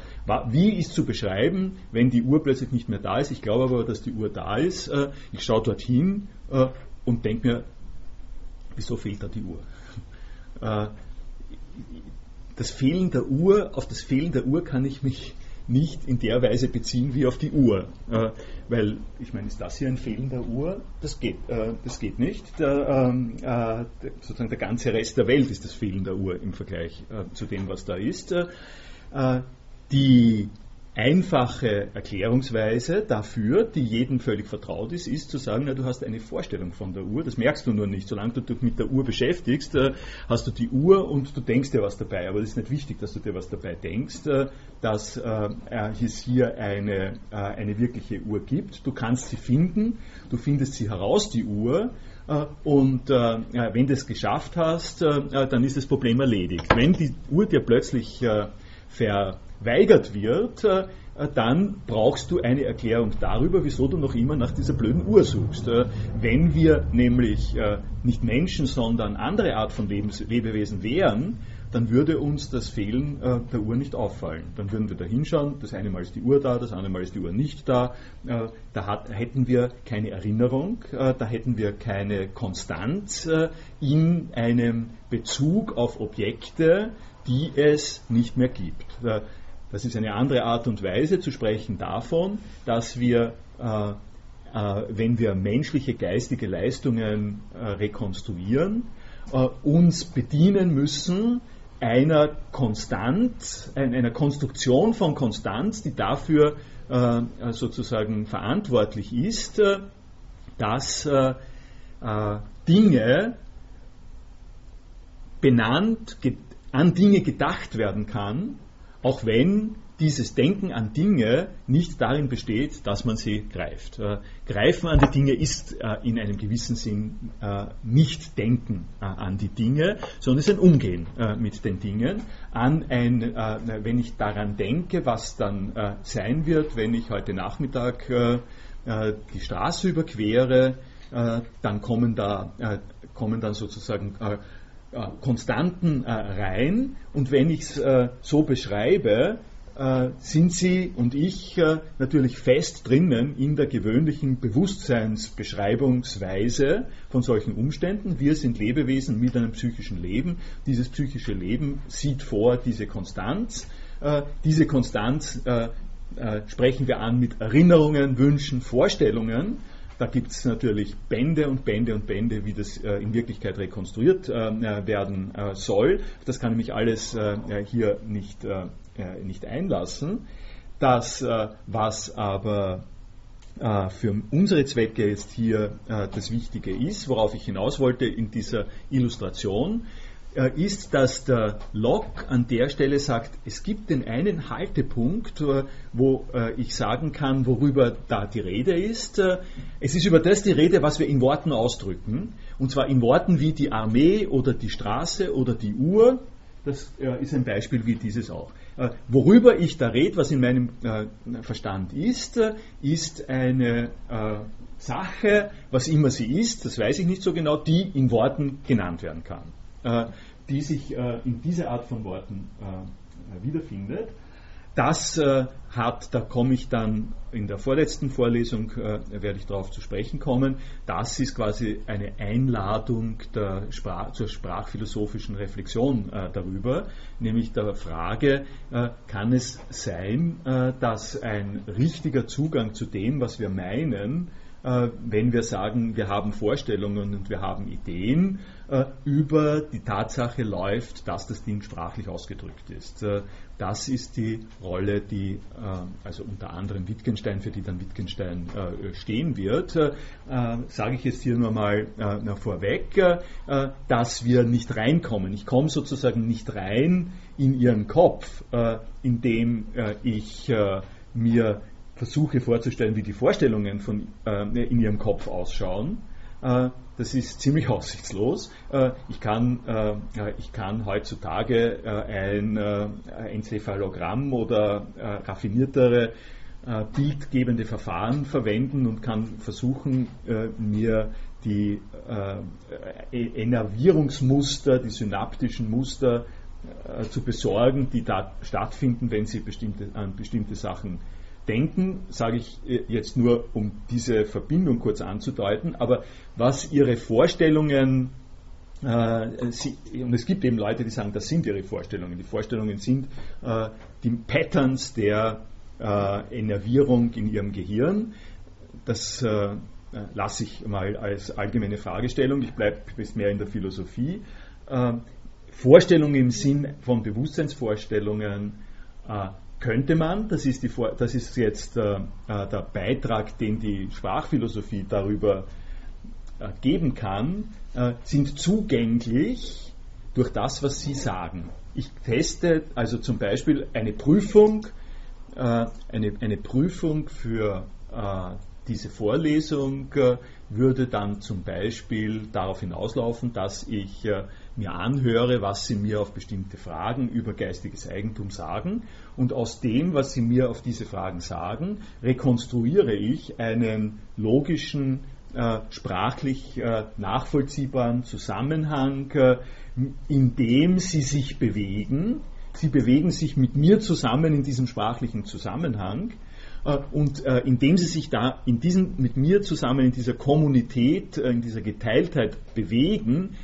wie ist zu beschreiben, wenn die Uhr plötzlich nicht mehr da ist? Ich glaube aber, dass die Uhr da ist. Äh, ich schaue dorthin äh, und denke mir, wieso fehlt da die Uhr? das Fehlen der Uhr, auf das Fehlen der Uhr kann ich mich nicht in der Weise beziehen wie auf die Uhr. Äh, weil, ich meine, ist das hier ein Fehlen der Uhr? Das geht, äh, das geht nicht. Der, ähm, äh, sozusagen der ganze Rest der Welt ist das Fehlen der Uhr im Vergleich äh, zu dem, was da ist. Äh, die einfache Erklärungsweise dafür, die jedem völlig vertraut ist, ist zu sagen, na, du hast eine Vorstellung von der Uhr, das merkst du nur nicht. Solange du dich mit der Uhr beschäftigst, äh, hast du die Uhr und du denkst dir was dabei. Aber es ist nicht wichtig, dass du dir was dabei denkst, äh, dass äh, es hier eine, eine wirkliche Uhr gibt. Du kannst sie finden, du findest sie heraus, die Uhr, und wenn du es geschafft hast, dann ist das Problem erledigt. Wenn die Uhr dir plötzlich ver weigert wird, äh, dann brauchst du eine Erklärung darüber, wieso du noch immer nach dieser blöden Uhr suchst. Äh, wenn wir nämlich äh, nicht Menschen, sondern andere Art von Lebewesen wären, dann würde uns das Fehlen der Uhr nicht auffallen. Dann würden wir da hinschauen, das eine Mal ist die Uhr da, das andere Mal ist die Uhr nicht da. da hätten wir keine Erinnerung, da hätten wir keine Konstanz in einem Bezug auf Objekte, die es nicht mehr gibt. Das ist eine andere Art und Weise zu sprechen davon, dass wir, äh, äh, wenn wir menschliche geistige Leistungen äh, rekonstruieren, äh, uns bedienen müssen einer Konstant, einer Konstruktion von Konstanz, die dafür äh, sozusagen verantwortlich ist, äh, dass Dinge benannt, an Dinge gedacht werden kann, auch wenn dieses Denken an Dinge nicht darin besteht, dass man sie greift. Äh, Greifen an die Dinge ist äh, in einem gewissen Sinn äh, nicht Denken äh, an die Dinge, sondern es ist ein Umgehen äh, mit den Dingen. An ein, äh, wenn ich daran denke, was dann sein wird, wenn ich heute Nachmittag die Straße überquere, dann kommen da kommen dann sozusagen Konstanten äh, rein und wenn ich es äh, so beschreibe, sind Sie und ich natürlich fest drinnen in der gewöhnlichen Bewusstseinsbeschreibungsweise von solchen Umständen. Wir sind Lebewesen mit einem psychischen Leben. Dieses psychische Leben sieht vor diese Konstanz. Diese Konstanz sprechen wir an mit Erinnerungen, Wünschen, Vorstellungen. Da gibt es natürlich Bände und Bände und Bände, wie das äh, in Wirklichkeit rekonstruiert äh, äh werden äh, soll. Das kann ich mich alles äh, hier nicht, äh, nicht einlassen. Das, was aber für unsere Zwecke jetzt hier das Wichtige ist, worauf ich hinaus wollte in dieser Illustration, äh, ist, dass der Locke an der Stelle sagt, es gibt den einen Haltepunkt, äh, wo äh, ich sagen kann, worüber da die Rede ist. Es ist über das die Rede, was wir in Worten ausdrücken, und zwar in Worten wie die Armee oder die Straße oder die Uhr. Das äh, ist ein Beispiel wie dieses auch. Äh, worüber ich da rede, was in meinem äh, Verstand ist, äh, ist eine äh, Sache, was immer sie ist, das weiß ich nicht so genau, die in Worten genannt werden kann, äh, die sich in dieser Art von Worten wiederfindet. Das äh, hat, da komme ich dann in der vorletzten Vorlesung, äh, werde ich darauf zu sprechen kommen, das ist quasi eine Einladung Sprach, zur sprachphilosophischen Reflexion äh, darüber, nämlich der Frage, äh, kann es sein, äh, dass ein richtiger Zugang zu dem, was wir meinen, äh, wenn wir sagen, wir haben Vorstellungen und wir haben Ideen, äh, über die Tatsache läuft, dass das Ding sprachlich ausgedrückt ist. Äh, das ist die Rolle, die also unter anderem Wittgenstein, für die dann Wittgenstein stehen wird. Sage ich jetzt hier nur mal vorweg, dass wir nicht reinkommen. Ich komme sozusagen nicht rein in ihren Kopf, indem ich mir versuche vorzustellen, wie die Vorstellungen von, äh, in ihrem Kopf ausschauen. Äh, das ist ziemlich aussichtslos. Äh, ich, kann, äh, ich kann heutzutage äh, ein Enzephalogramm oder raffiniertere bildgebende Verfahren verwenden und kann versuchen, mir die Enervierungsmuster, die synaptischen Muster zu besorgen, die da stattfinden, wenn Sie bestimmte, an bestimmte Sachen denken, sage ich äh, jetzt nur, um diese Verbindung kurz anzudeuten, aber was Ihre Vorstellungen, äh, sie, und es gibt eben Leute, die sagen, das sind Ihre Vorstellungen. Die Vorstellungen sind äh, die Patterns der äh, Enervierung in Ihrem Gehirn. Das äh, lasse ich mal als allgemeine Fragestellung. Ich bleibe bis mehr in der Philosophie. Äh, Vorstellungen im Sinn von Bewusstseinsvorstellungen könnte man, das ist, die, das ist jetzt äh, äh, der Beitrag, den die Sprachphilosophie darüber äh, geben kann, äh, sind zugänglich durch das, was sie sagen. Ich teste also zum Beispiel eine Prüfung, äh, eine, eine Prüfung für äh, diese Vorlesung würde dann zum Beispiel darauf hinauslaufen, dass ich mir anhöre, was sie mir auf bestimmte Fragen über geistiges Eigentum sagen. Und aus dem, was sie mir auf diese Fragen sagen, rekonstruiere ich einen logischen, äh, sprachlich äh, nachvollziehbaren Zusammenhang, äh, in dem sie sich bewegen. Sie bewegen sich mit mir zusammen in diesem sprachlichen Zusammenhang. Und indem sie sich da in diesem, mit mir zusammen in dieser Kommunität, in dieser Geteiltheit bewegen,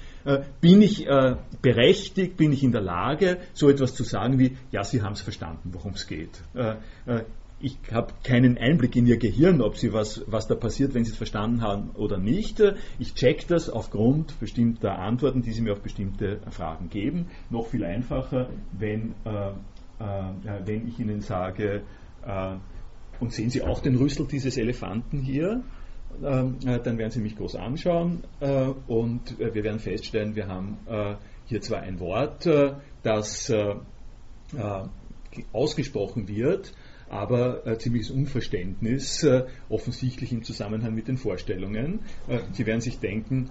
bin ich äh, berechtigt, bin ich in der Lage, so etwas zu sagen wie, ja, Sie haben es verstanden, worum es geht. Äh, ich habe keinen Einblick in Ihr Gehirn, ob Sie was, was da passiert, wenn Sie es verstanden haben oder nicht. Ich check das aufgrund bestimmter Antworten, die Sie mir auf bestimmte Fragen geben. Noch viel einfacher, wenn, äh, äh, wenn ich Ihnen sage, äh, und sehen Sie auch den Rüssel dieses Elefanten hier? Ähm, äh, dann werden Sie mich groß anschauen äh, und äh, wir werden feststellen, wir haben hier zwar ein Wort, das ausgesprochen wird, aber äh, ziemliches Unverständnis, äh, offensichtlich im Zusammenhang mit den Vorstellungen. Äh, Sie werden sich denken,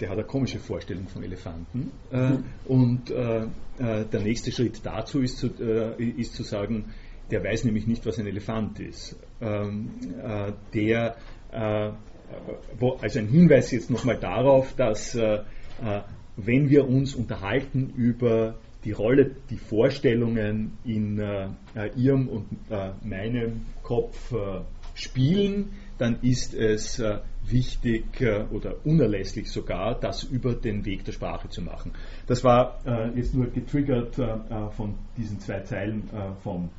der hat eine komische Vorstellung von Elefanten. Mhm. Und der nächste Schritt dazu ist zu, ist zu, sagen, der weiß nämlich nicht, was ein Elefant ist. Ähm, der wo, also ein Hinweis jetzt nochmal darauf, dass äh, äh, wenn wir uns unterhalten über die Rolle, die Vorstellungen in äh, Ihrem und äh, meinem Kopf äh, spielen, dann ist es äh, wichtig oder unerlässlich sogar, das über den Weg der Sprache zu machen. Das war jetzt nur getriggert von diesen zwei Zeilen vom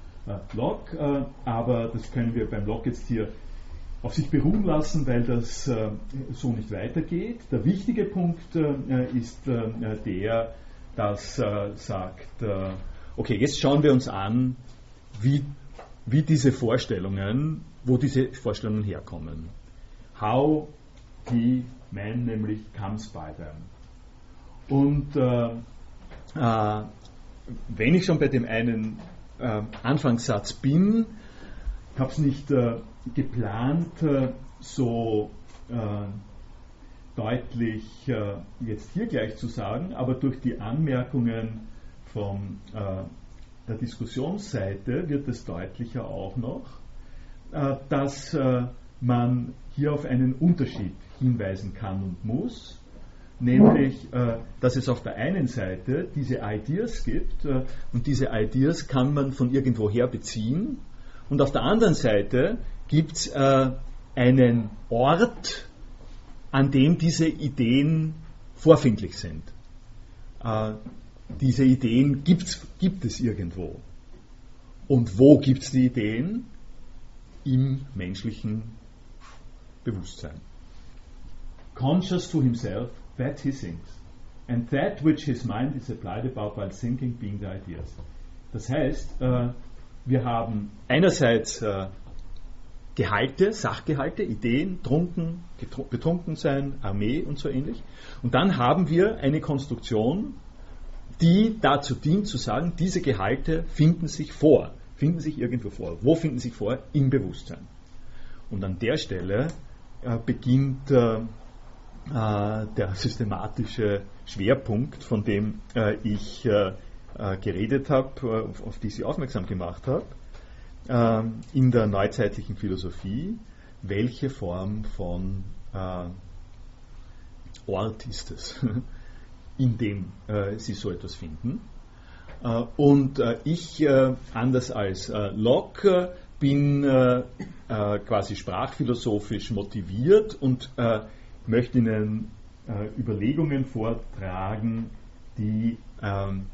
Log, aber das können wir beim Log jetzt hier auf sich beruhen lassen, weil das äh, so nicht weitergeht. Der wichtige Punkt äh, ist äh, der, dass äh, sagt, äh, okay, jetzt schauen wir uns an, wie, wie diese Vorstellungen, wo diese Vorstellungen herkommen. How he, man nämlich, comes by them. Und äh, wenn ich schon bei dem einen Anfangssatz bin, habe es nicht geplant, äh, so äh, deutlich äh, jetzt hier gleich zu sagen, aber durch die Anmerkungen von der Diskussionsseite wird es deutlicher auch noch, dass man hier auf einen Unterschied hinweisen kann und muss, nämlich, dass es auf der einen Seite diese Ideas gibt und diese Ideas kann man von irgendwoher beziehen. Und auf der anderen Seite gibt es einen Ort, an dem diese Ideen vorfindlich sind. Äh, diese Ideen gibt's, gibt es irgendwo. Und wo gibt es die Ideen? Im menschlichen Bewusstsein. Conscious to himself that he thinks. And that which his mind is applied about while thinking being the ideas. Das heißt, äh, wir haben einerseits äh, Gehalte, Sachgehalte, Ideen, trunken, betrunken sein, Armee und so ähnlich. Und dann haben wir eine Konstruktion, die dazu dient zu sagen, diese Gehalte finden sich vor, finden sich irgendwo vor. Wo finden sie sich vor? Im Bewusstsein. Und an der Stelle äh, beginnt äh, äh der systematische Schwerpunkt, von dem äh, ich äh, äh, geredet habe, auf, auf die Sie aufmerksam gemacht habe ähm, in der neuzeitlichen Philosophie, welche Form von äh, Ort ist es, in dem äh, sie so etwas finden. Äh, und äh, ich, äh, anders als äh, Locke, bin quasi sprachphilosophisch motiviert und möchte Ihnen Überlegungen vortragen, die ähm,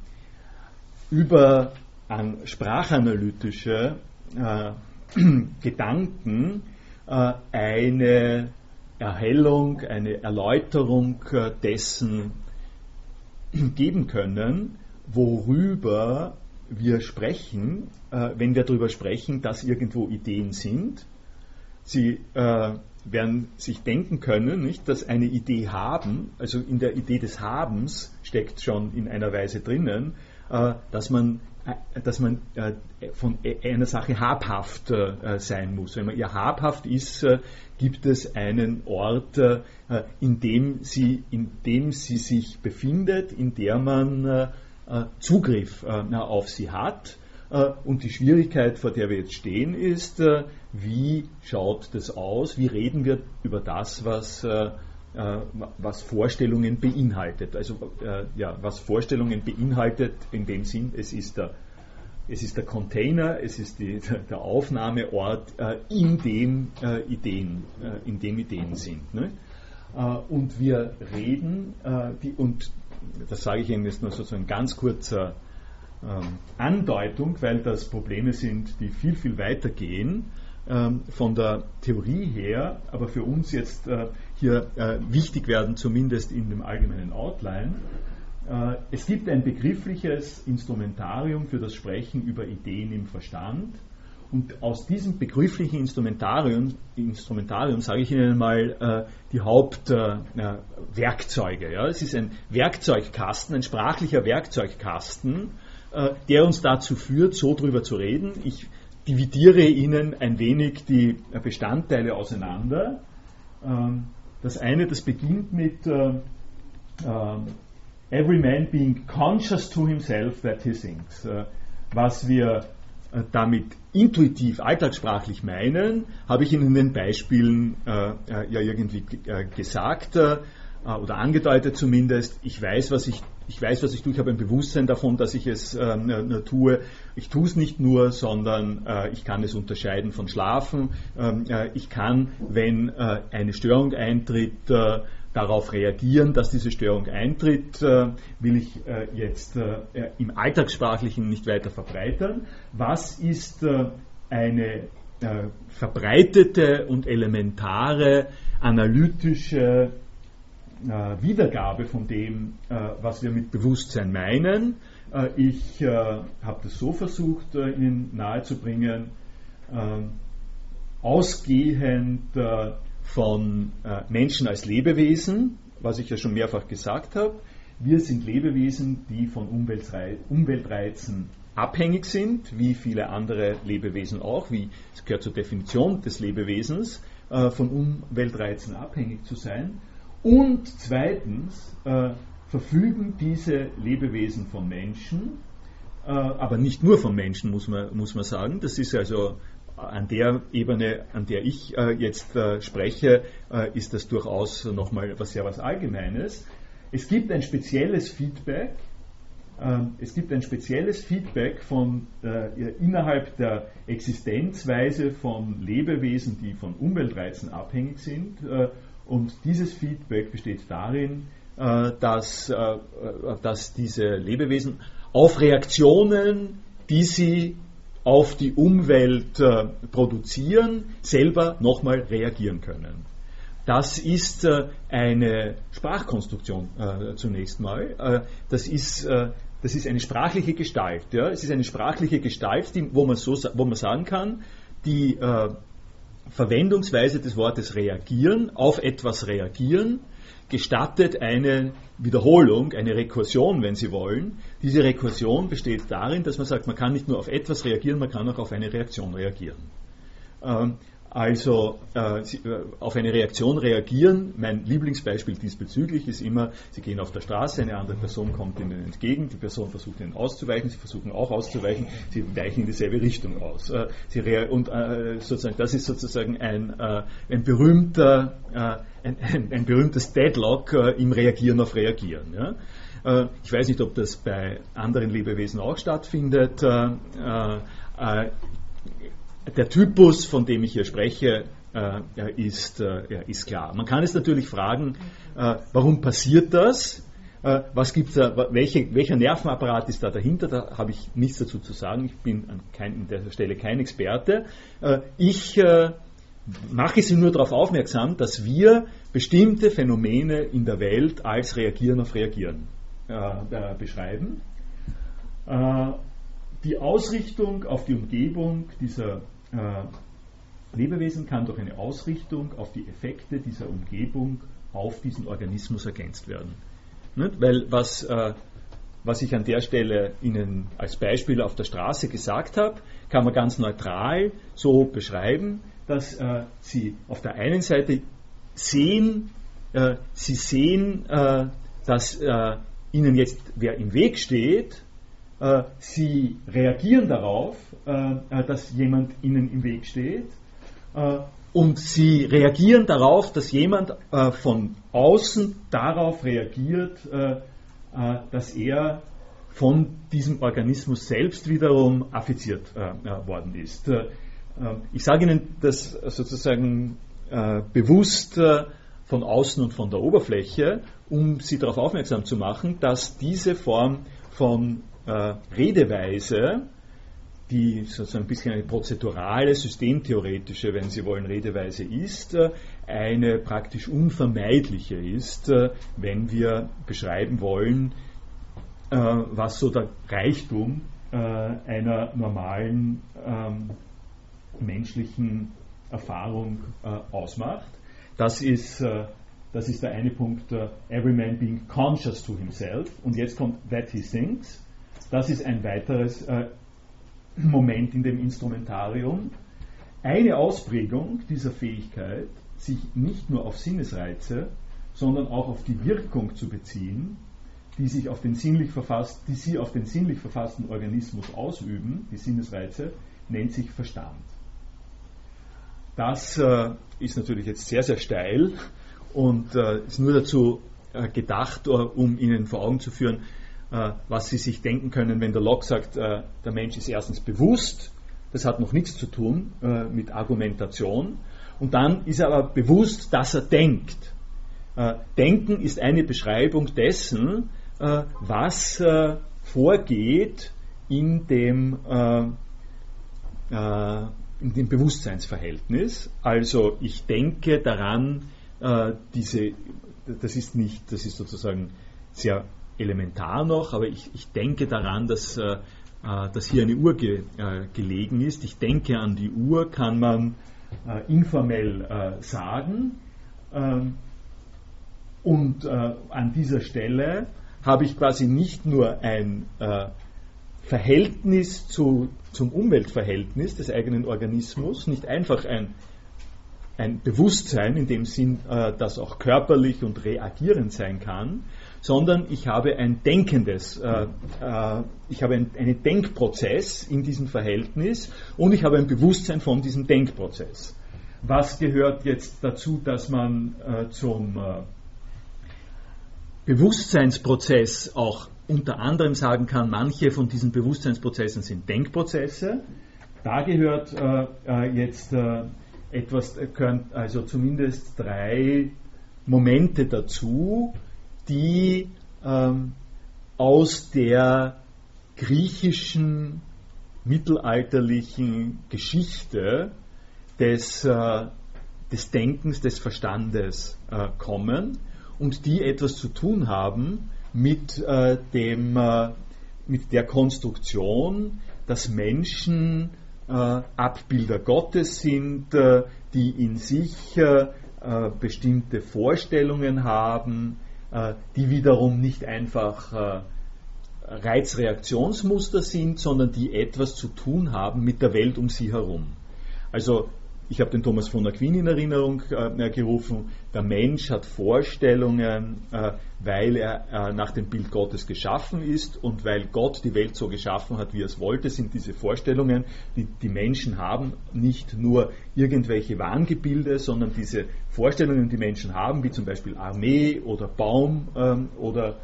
über an sprachanalytische äh, Gedanken äh, eine Erhellung, eine Erläuterung äh, dessen geben können, worüber wir sprechen, äh, wenn wir darüber sprechen, dass irgendwo Ideen sind. Sie äh, werden sich denken können, nicht, dass eine Idee haben, also in der Idee des Habens steckt schon in einer Weise drinnen, äh, dass man dass man äh, von e-, einer Sache habhaft äh, sein muss. Wenn man ihr habhaft ist, gibt es einen Ort, in dem sie, in dem sie sich befindet, in der man Zugriff auf sie hat. Und die Schwierigkeit, vor der wir jetzt stehen, ist, wie schaut das aus? Wie reden wir über das, was was Vorstellungen beinhaltet. Also äh, ja, was Vorstellungen beinhaltet in dem Sinn, es ist der, es ist der Container, es ist die, der Aufnahmeort, äh, in dem äh, Ideen, äh, in dem Ideen sind. Ne? Äh, und wir reden, äh, die, und das sage ich Ihnen jetzt nur sozusagen ganz kurzer ähm, Andeutung, weil das Probleme sind, die viel, viel weiter gehen ähm, von der Theorie her, aber für uns jetzt äh, hier äh, wichtig werden, zumindest in dem allgemeinen Outline. Äh, es gibt ein begriffliches Instrumentarium für das Sprechen über Ideen im Verstand. Und aus diesem begrifflichen Instrumentarium, Instrumentarium sage ich Ihnen mal äh, die Hauptwerkzeuge. Äh, ja. Es ist ein Werkzeugkasten, ein sprachlicher Werkzeugkasten, äh, der uns dazu führt, so drüber zu reden. Ich dividiere Ihnen ein wenig die Bestandteile auseinander. Ähm, das eine, das beginnt mit äh, äh, Every man being conscious to himself that he thinks. Äh, was wir äh, damit intuitiv, alltagssprachlich meinen, habe ich in den Beispielen äh, äh, ja irgendwie gesagt oder angedeutet zumindest. Ich weiß, was ich ich weiß, was ich tue, ich habe ein Bewusstsein davon, dass ich es äh, tue. Ich tue es nicht nur, sondern äh, ich kann es unterscheiden von Schlafen. Ähm, äh, ich kann, wenn äh, eine Störung eintritt, äh, darauf reagieren, dass diese Störung eintritt, äh, will ich jetzt im Alltagssprachlichen nicht weiter verbreitern. Was ist eine verbreitete und elementare analytische äh, Wiedergabe von dem, äh, was wir mit Bewusstsein meinen. Äh, ich habe das so versucht, Ihnen nahezubringen, ausgehend von Menschen als Lebewesen, was ich ja schon mehrfach gesagt habe. Wir sind Lebewesen, die von Umweltreizen abhängig sind, wie viele andere Lebewesen auch, wie es gehört zur Definition des Lebewesens, von Umweltreizen abhängig zu sein. Und zweitens äh, verfügen diese Lebewesen von Menschen aber nicht nur vom Menschen, muss man, muss man sagen. Das ist also an der Ebene, an der ich äh, jetzt äh, spreche, äh, ist das durchaus nochmal was sehr was Allgemeines. Es gibt ein spezielles Feedback. Ähm, es gibt ein spezielles Feedback von äh, innerhalb der Existenzweise von Lebewesen, die von Umweltreizen abhängig sind. Äh, und dieses Feedback besteht darin, äh, dass, dass diese Lebewesen auf Reaktionen, die sie auf die Umwelt äh, produzieren, selber nochmal reagieren können. Das ist äh, eine Sprachkonstruktion äh, zunächst mal. Äh, das, ist, äh, das ist eine sprachliche Gestalt. Ja? Es ist eine sprachliche Gestalt, die, wo, man so, wo man sagen kann, die äh, Verwendungsweise des Wortes reagieren, auf etwas reagieren, gestattet eine Wiederholung, eine Rekursion, wenn Sie wollen. Diese Rekursion besteht darin, dass man sagt, man kann nicht nur auf etwas reagieren, man kann auch auf eine Reaktion reagieren. Ähm, also äh, äh, auf eine Reaktion reagieren. Mein Lieblingsbeispiel diesbezüglich ist immer, Sie gehen auf der Straße, eine andere Person kommt Ihnen entgegen, die Person versucht Ihnen auszuweichen, Sie versuchen auch auszuweichen, Sie weichen in dieselbe Richtung aus. Äh, Sie und äh, sozusagen, das ist sozusagen ein, äh, ein berühmter, ein, ein, ein, berühmtes Deadlock im Reagieren auf Reagieren. Ja? ich weiß nicht, ob das bei anderen Lebewesen auch stattfindet der Typus, von dem ich hier spreche, äh, ist, äh, ist, klar. Man kann es natürlich fragen, äh, warum passiert das? Äh, was gibt's da, welche, welcher Nervenapparat ist da dahinter? Da habe ich nichts dazu zu sagen. Ich bin an, kein, an der Stelle kein Experte. Äh, ich äh, mache Sie nur darauf aufmerksam, dass wir bestimmte Phänomene in der Welt als Reagieren auf Reagieren beschreiben die Ausrichtung auf die Umgebung dieser äh, Lebewesen kann durch eine Ausrichtung auf die Effekte dieser Umgebung auf diesen Organismus ergänzt werden. Nicht? Weil was, äh, was ich an der Stelle Ihnen als Beispiel auf der Straße gesagt habe, kann man ganz neutral so beschreiben, dass äh, Sie auf der einen Seite sehen, äh, Sie sehen, äh, dass äh, Ihnen jetzt wer im Weg steht, sie reagieren darauf, äh, äh, dass jemand ihnen im Weg steht. und sie reagieren darauf, dass jemand von außen darauf reagiert, dass er von diesem Organismus selbst wiederum affiziert worden ist. ich sage Ihnen das sozusagen bewusst von außen und von der Oberfläche, um Sie darauf aufmerksam zu machen, dass diese Form von äh, Redeweise, die sozusagen ein bisschen eine prozedurale, systemtheoretische, wenn Sie wollen, Redeweise ist, äh, eine praktisch unvermeidliche ist, äh, wenn wir beschreiben wollen, äh, was so der Reichtum einer normalen ähm, menschlichen Erfahrung ausmacht. Das ist das ist der eine Punkt, every man being conscious to himself. Und jetzt kommt that he thinks. Das ist ein weiteres äh, Moment in dem Instrumentarium. Eine Ausprägung dieser Fähigkeit, sich nicht nur auf Sinnesreize, sondern auch auf die Wirkung zu beziehen, die, sich auf den sinnlich verfasst, die sie auf den sinnlich verfassten Organismus ausüben, die Sinnesreize, nennt sich Verstand. Das äh, ist natürlich jetzt sehr, sehr steil und äh, ist nur dazu äh, gedacht, uh, um Ihnen vor Augen zu führen, äh, was Sie sich denken können, wenn der Locke sagt, äh, der Mensch ist erstens bewusst, das hat noch nichts zu tun äh, mit Argumentation, und dann ist er aber bewusst, dass er denkt. Denken ist eine Beschreibung dessen, was vorgeht in dem, in dem Bewusstseinsverhältnis. Also ich denke daran, diese, das ist nicht, das ist sozusagen sehr elementar noch, aber ich, ich denke daran, dass, äh, äh, dass hier eine Uhr ge, äh, gelegen ist. Ich denke an die Uhr, kann man äh, informell äh, sagen. Ähm, und äh, an dieser Stelle habe ich quasi nicht nur ein Verhältnis zu, zum Umweltverhältnis des eigenen Organismus, nicht einfach ein, ein Bewusstsein in dem Sinn, äh, das auch körperlich und reagierend sein kann, sondern ich habe ein denkendes, äh, äh, ich habe ein, einen Denkprozess in diesem Verhältnis und ich habe ein Bewusstsein von diesem Denkprozess. Was gehört jetzt dazu, dass man äh, zum äh, Bewusstseinsprozess auch unter anderem sagen kann, manche von diesen Bewusstseinsprozessen sind Denkprozesse. Da gehört äh, äh jetzt etwas, also zumindest drei Momente dazu, die ähm, aus der griechischen mittelalterlichen Geschichte des, äh, des Denkens, des Verstandes äh, kommen und die etwas zu tun haben mit, äh, dem, äh, mit der Konstruktion, dass Menschen äh, Abbilder Gottes sind, äh, die in sich bestimmte Vorstellungen haben, die wiederum nicht einfach Reizreaktionsmuster sind, sondern die etwas zu tun haben mit der Welt um sie herum. Also ich habe den Thomas von Aquin in Erinnerung äh, gerufen. Der Mensch hat Vorstellungen, äh, weil er äh, nach dem Bild Gottes geschaffen ist und weil Gott die Welt so geschaffen hat, wie er es wollte, sind diese Vorstellungen, die die Menschen haben, nicht nur irgendwelche Wahngebilde, sondern diese Vorstellungen, die Menschen haben, wie zum Beispiel Armee oder Baum ähm, oder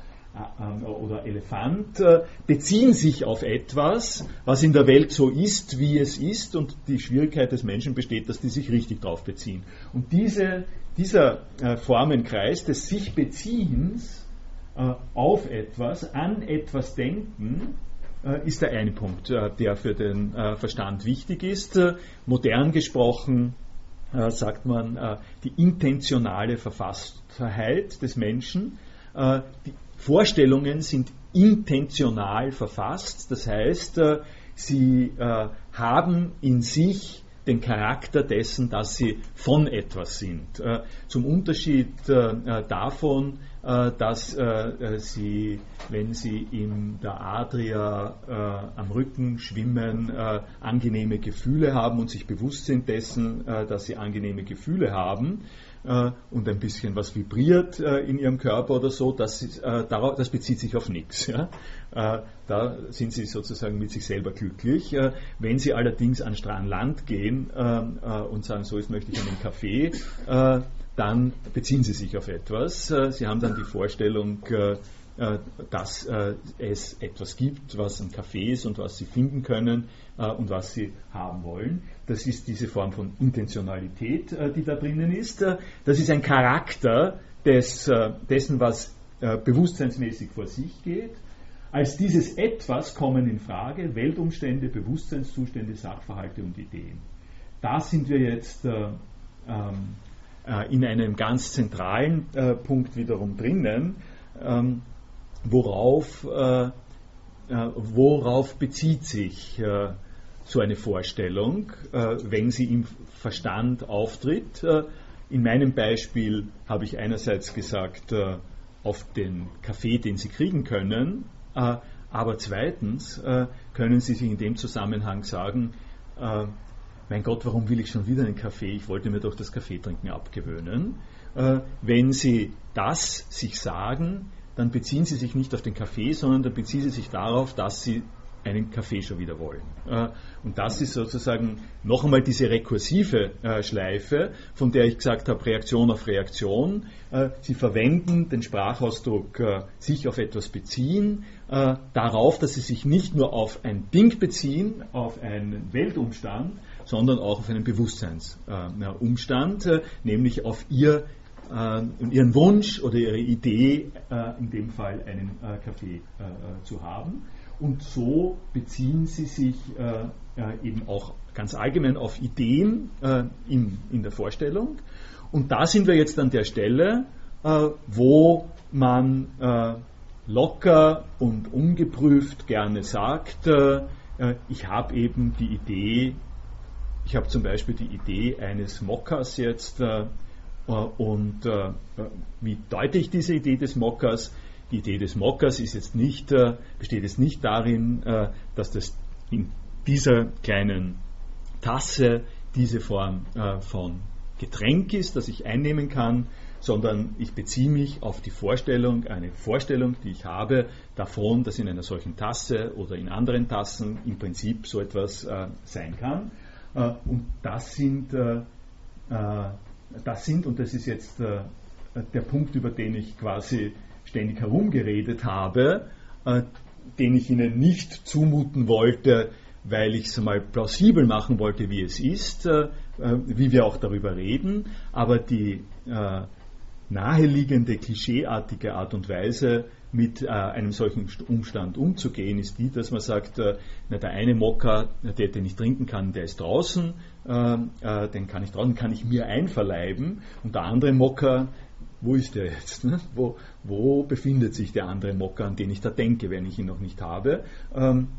oder Elefant äh, beziehen sich auf etwas, was in der Welt so ist, wie es ist, und die Schwierigkeit des Menschen besteht, dass die sich richtig darauf beziehen. Und diese, dieser äh, Formenkreis des sich Beziehens auf etwas, an etwas denken, ist der eine Punkt, der für den Verstand wichtig ist. Modern gesprochen sagt man die intentionale Verfasstheit des Menschen, die Vorstellungen sind intentional verfasst, das heißt, äh, sie äh, haben in sich den Charakter dessen, dass sie von etwas sind. Äh, zum Unterschied davon, dass sie, wenn sie in der Adria am Rücken schwimmen, angenehme Gefühle haben und sich bewusst sind dessen, dass sie angenehme Gefühle haben, äh, und ein bisschen was vibriert äh, in ihrem Körper oder so, das, äh, darauf, das bezieht sich auf nichts. Ja? Äh, da sind sie sozusagen mit sich selber glücklich. Äh, wenn sie allerdings an Strand Land gehen äh, und sagen, so jetzt möchte ich einen Kaffee, dann beziehen sie sich auf etwas. sie haben dann die Vorstellung, dass es etwas gibt, was ein Kaffee ist und was sie finden können und was sie haben wollen. Das ist diese Form von Intentionalität, äh, die da drinnen ist. Äh, das ist ein Charakter des, äh, dessen, was bewusstseinsmäßig vor sich geht. Als dieses Etwas kommen in Frage Weltumstände, Bewusstseinszustände, Sachverhalte und Ideen. Da sind wir jetzt ähm, in einem ganz zentralen Punkt wiederum drinnen, worauf, worauf bezieht sich so eine Vorstellung, äh, wenn sie im Verstand auftritt. Äh, in meinem Beispiel habe ich einerseits gesagt, äh, auf den Kaffee, den Sie kriegen können, aber zweitens können Sie sich in dem Zusammenhang sagen, mein Gott, warum will ich schon wieder einen Kaffee? Ich wollte mir doch das Kaffeetrinken abgewöhnen. Wenn Sie das sich sagen, dann beziehen Sie sich nicht auf den Kaffee, sondern dann beziehen Sie sich darauf, dass Sie einen Kaffee schon wieder wollen. Äh, und das ist sozusagen noch einmal diese rekursive äh, Schleife, von der ich gesagt habe, Reaktion auf Reaktion. Äh, Sie verwenden den Sprachausdruck sich auf etwas beziehen, darauf, dass Sie sich nicht nur auf ein Ding beziehen, auf einen Weltumstand, sondern auch auf einen Bewusstseinsumstand, nämlich auf Ihr ihren Wunsch oder ihre Idee, in dem Fall einen Kaffee zu haben. Und so beziehen sie sich äh, äh, eben auch ganz allgemein auf Ideen äh, in, in der Vorstellung. Und da sind wir jetzt an der Stelle, äh, wo man äh, locker und ungeprüft gerne sagt, äh, ich habe eben die Idee, ich habe zum Beispiel die Idee eines Mockers jetzt und wie deute ich diese Idee des Mockers? Die Idee des Mockers ist jetzt nicht, äh, besteht jetzt nicht darin, äh, dass das in dieser kleinen Tasse diese Form äh, von Getränk ist, das ich einnehmen kann, sondern ich beziehe mich auf die Vorstellung, eine Vorstellung, die ich habe davon, dass in einer solchen Tasse oder in anderen Tassen im Prinzip so etwas äh, sein kann. Äh, und das sind, äh, äh das sind, und das ist jetzt äh, der Punkt, über den ich quasi ständig herumgeredet habe, äh, den ich Ihnen nicht zumuten wollte, weil ich es mal plausibel machen wollte, wie es ist, äh, äh, wie wir auch darüber reden, aber die äh, naheliegende, klischeeartige Art und Weise, mit äh, einem solchen Umstand umzugehen, ist die, dass man sagt, äh, na, der eine Mokka, der den ich trinken kann, der ist draußen, äh, den kann ich draußen, kann ich mir einverleiben, und der andere Mokka, wo ist der jetzt? Ne? Wo, wo, befindet sich der andere Mokka, an den ich da denke, wenn ich ihn noch nicht habe? Ähm,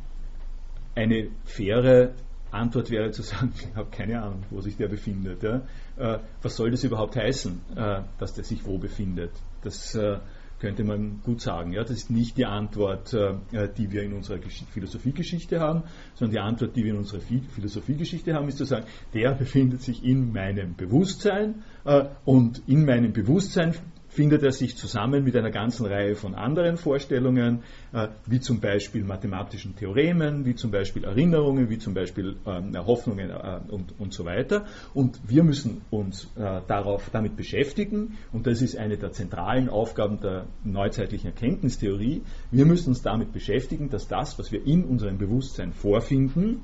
eine faire Antwort wäre zu sagen, ich habe keine Ahnung, wo sich der befindet. Ja? Äh, was soll das überhaupt heißen, äh, dass der sich wo befindet? Das äh, könnte man gut sagen. Ja? Das ist nicht die Antwort, äh, die wir in unserer Philosophiegeschichte haben, sondern die Antwort, die wir in unserer Philosophiegeschichte haben, ist zu sagen, der befindet sich in meinem Bewusstsein äh, und in meinem Bewusstsein findet er sich zusammen mit einer ganzen Reihe von anderen Vorstellungen, äh, wie zum Beispiel mathematischen Theoremen, wie zum Beispiel Erinnerungen, wie zum Beispiel ähm, Hoffnungen äh, und, und so weiter. Und wir müssen uns äh, darauf, damit beschäftigen, und das ist eine der zentralen Aufgaben der neuzeitlichen Erkenntnistheorie, wir müssen uns damit beschäftigen, dass das, was wir in unserem Bewusstsein vorfinden,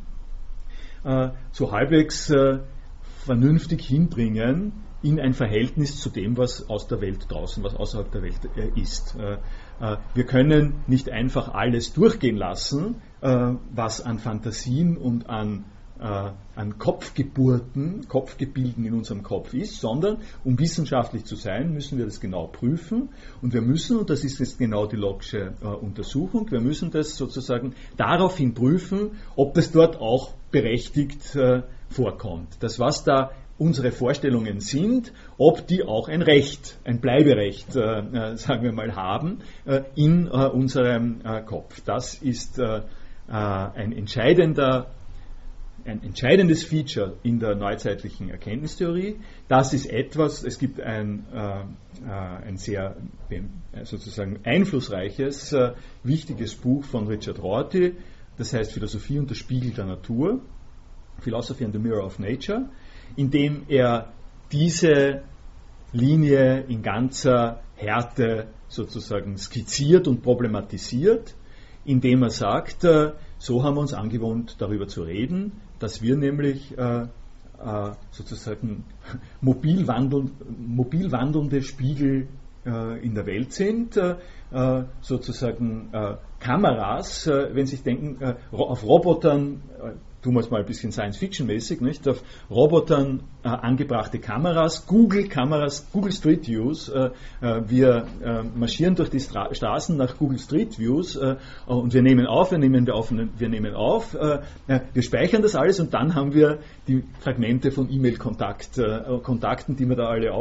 so halbwegs vernünftig hinbringen, in ein Verhältnis zu dem, was aus der Welt draußen, was außerhalb der Welt äh, ist. Äh, äh, wir können nicht einfach alles durchgehen lassen, was an Fantasien und an, an Kopfgeburten, Kopfgebilden in unserem Kopf ist, sondern um wissenschaftlich zu sein, müssen wir das genau prüfen und wir müssen, und das ist jetzt genau die logische Untersuchung, wir müssen das sozusagen daraufhin prüfen, ob das dort auch berechtigt vorkommt. Das, was da unsere Vorstellungen sind, ob die auch ein Recht, ein Bleiberecht, äh, äh, sagen wir mal, haben äh, in äh, unserem äh, Kopf. Das ist äh, ein entscheidender ein entscheidendes Feature in der neuzeitlichen Erkenntnistheorie. Das ist etwas, es gibt ein, ein sehr sozusagen einflussreiches, wichtiges Buch von Richard Rorty, das heißt Philosophie und der Spiegel der Natur, Philosophy and the Mirror of Nature indem er diese Linie in ganzer Härte sozusagen skizziert und problematisiert, indem er sagt, äh, so haben wir uns angewohnt, darüber zu reden, dass wir nämlich äh, äh, sozusagen mobil, wandeln, mobil wandelnde Spiegel in der Welt sind, sozusagen Kameras, wenn Sie sich denken, auf Robotern tun wir es mal ein bisschen Science-Fiction-mäßig, nicht? Auf Robotern äh, angebrachte Kameras, Google-Kameras, Google Street Views. Äh, äh, wir äh, marschieren durch die Stra Straßen nach Google Street Views äh, und wir nehmen auf, wir nehmen auf, wir nehmen auf, äh, wir speichern das alles und dann haben wir die Fragmente von E-Mail-Kontakten, die wir da alle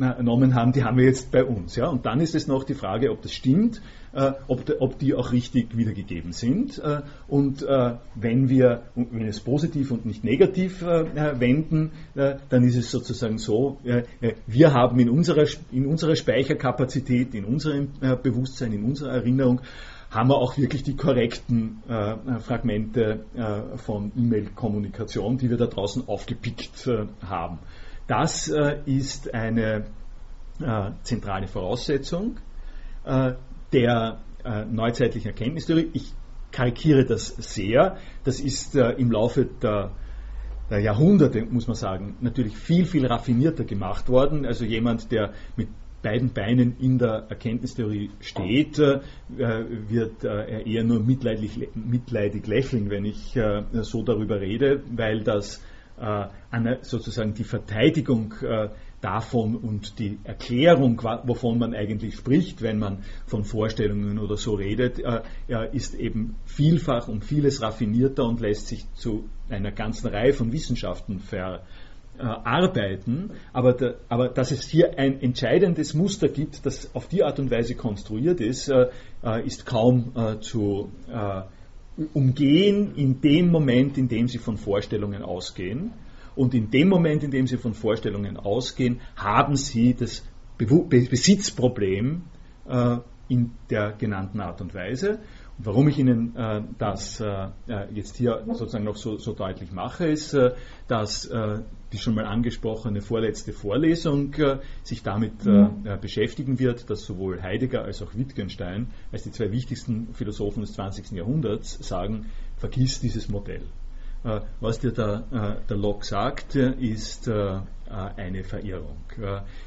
aufgenommen haben, die haben wir jetzt bei uns. Ja? Und dann ist es noch die Frage, ob das stimmt äh, ob, de, ob, die auch richtig wiedergegeben sind. Äh, und äh, wenn wir, wenn es positiv und nicht negativ wenden, dann ist es sozusagen so, wir haben in unserer, in unserer Speicherkapazität, in unserem Bewusstsein, in unserer Erinnerung, haben wir auch wirklich die korrekten äh, Fragmente äh, von E-Mail-Kommunikation, die wir da draußen aufgepickt äh, haben. Das ist eine zentrale Voraussetzung der äh, neuzeitlichen Erkenntnistheorie. Ich karikiere das sehr. Das ist äh, im Laufe der, der, Jahrhunderte, muss man sagen, natürlich viel, viel raffinierter gemacht worden. Also jemand, der mit beiden Beinen in der Erkenntnistheorie steht, äh, wird äh, eher nur mitleidig, lächeln, wenn ich äh, so darüber rede, weil das äh, sozusagen die Verteidigung davon und die Erklärung, wovon man eigentlich spricht, wenn man von Vorstellungen oder so redet, äh, ist eben vielfach und vieles raffinierter und lässt sich zu einer ganzen Reihe von Wissenschaften verarbeiten. Aber, der, aber dass es hier ein entscheidendes Muster gibt, das auf die Art und Weise konstruiert ist, äh, äh, ist kaum zu umgehen in dem Moment, in dem Sie von Vorstellungen ausgehen. Und in dem Moment, in dem Sie von Vorstellungen ausgehen, haben Sie das Besitzproblem äh, in der genannten Art und Weise. Warum ich Ihnen äh, das äh, jetzt hier sozusagen noch so, so deutlich mache, ist, äh, dass äh, die schon mal angesprochene vorletzte Vorlesung äh, sich damit mhm. beschäftigen wird, dass sowohl Heidegger als auch Wittgenstein als die zwei wichtigsten Philosophen des 20. Jahrhunderts sagen, vergiss dieses Modell. Was dir der, der Locke sagt, ist eine Verirrung.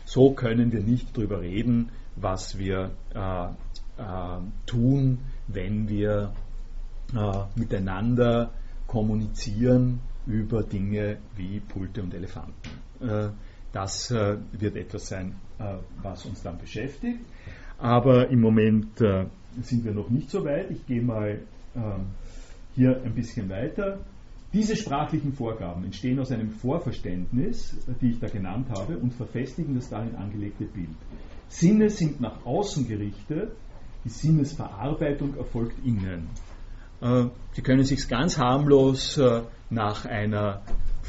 So können wir nicht darüber reden, was wir tun, wenn wir miteinander kommunizieren über Dinge wie Pulte und Elefanten. Äh, das äh, wird etwas sein, äh, was uns dann beschäftigt. Aber im Moment sind wir noch nicht so weit. Ich gehe mal ähm, hier ein bisschen weiter. Diese sprachlichen Vorgaben entstehen aus einem Vorverständnis, die ich da genannt habe, und verfestigen das darin angelegte Bild. Sinne sind nach außen gerichtet, die Sinnesverarbeitung erfolgt innen. Sie können sich ganz harmlos nach einer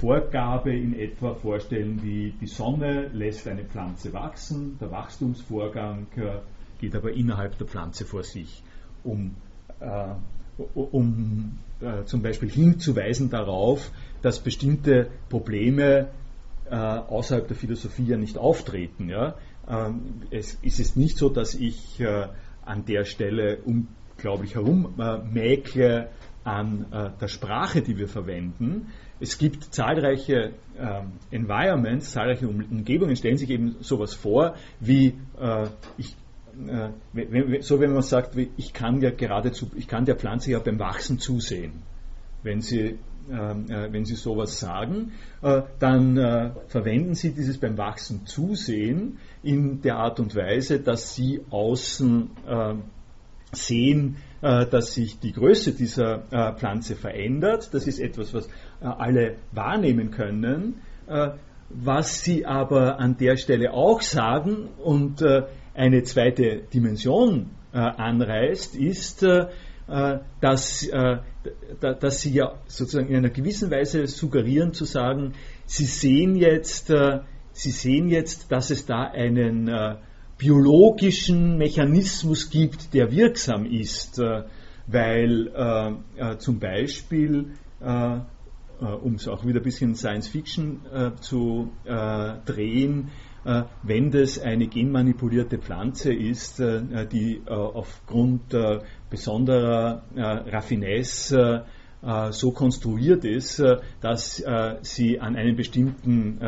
Vorgabe in etwa vorstellen, wie die Sonne lässt eine Pflanze wachsen, der Wachstumsvorgang äh, geht aber innerhalb der Pflanze vor sich, um, äh, um äh, zum Beispiel hinzuweisen darauf, dass bestimmte Probleme äh, außerhalb der Philosophie ja nicht auftreten. Ja? Ähm, es ist es nicht so, dass ich äh, an der Stelle unglaublich herummäkle an äh, der Sprache, die wir verwenden. Es gibt zahlreiche ähm, Environments, zahlreiche um Umgebungen, stellen sich eben sowas vor, wie äh, ich, äh, wenn, so wenn man sagt, ich kann ja geradezu, ich kann der Pflanze ja beim Wachsen zusehen. Wenn Sie äh, wenn Sie sowas sagen, äh, dann äh, verwenden Sie dieses beim Wachsen zusehen in der Art und Weise, dass Sie außen sehen, äh, dass sich die Größe dieser äh, Pflanze verändert. Das ist etwas, was äh, alle wahrnehmen können. Was sie aber an der Stelle auch sagen und eine zweite Dimension anreißt, ist, dass, dass sie ja sozusagen in einer gewissen Weise suggerieren zu sagen, sie sehen jetzt, sie sehen jetzt, dass es da einen biologischen Mechanismus gibt, der wirksam ist, äh, weil äh, äh, zum Beispiel, äh, äh um es auch wieder ein bisschen Science Fiction äh, zu drehen, wenn das eine genmanipulierte Pflanze ist, die aufgrund besonderer Raffinesse so konstruiert ist, dass sie an einem bestimmten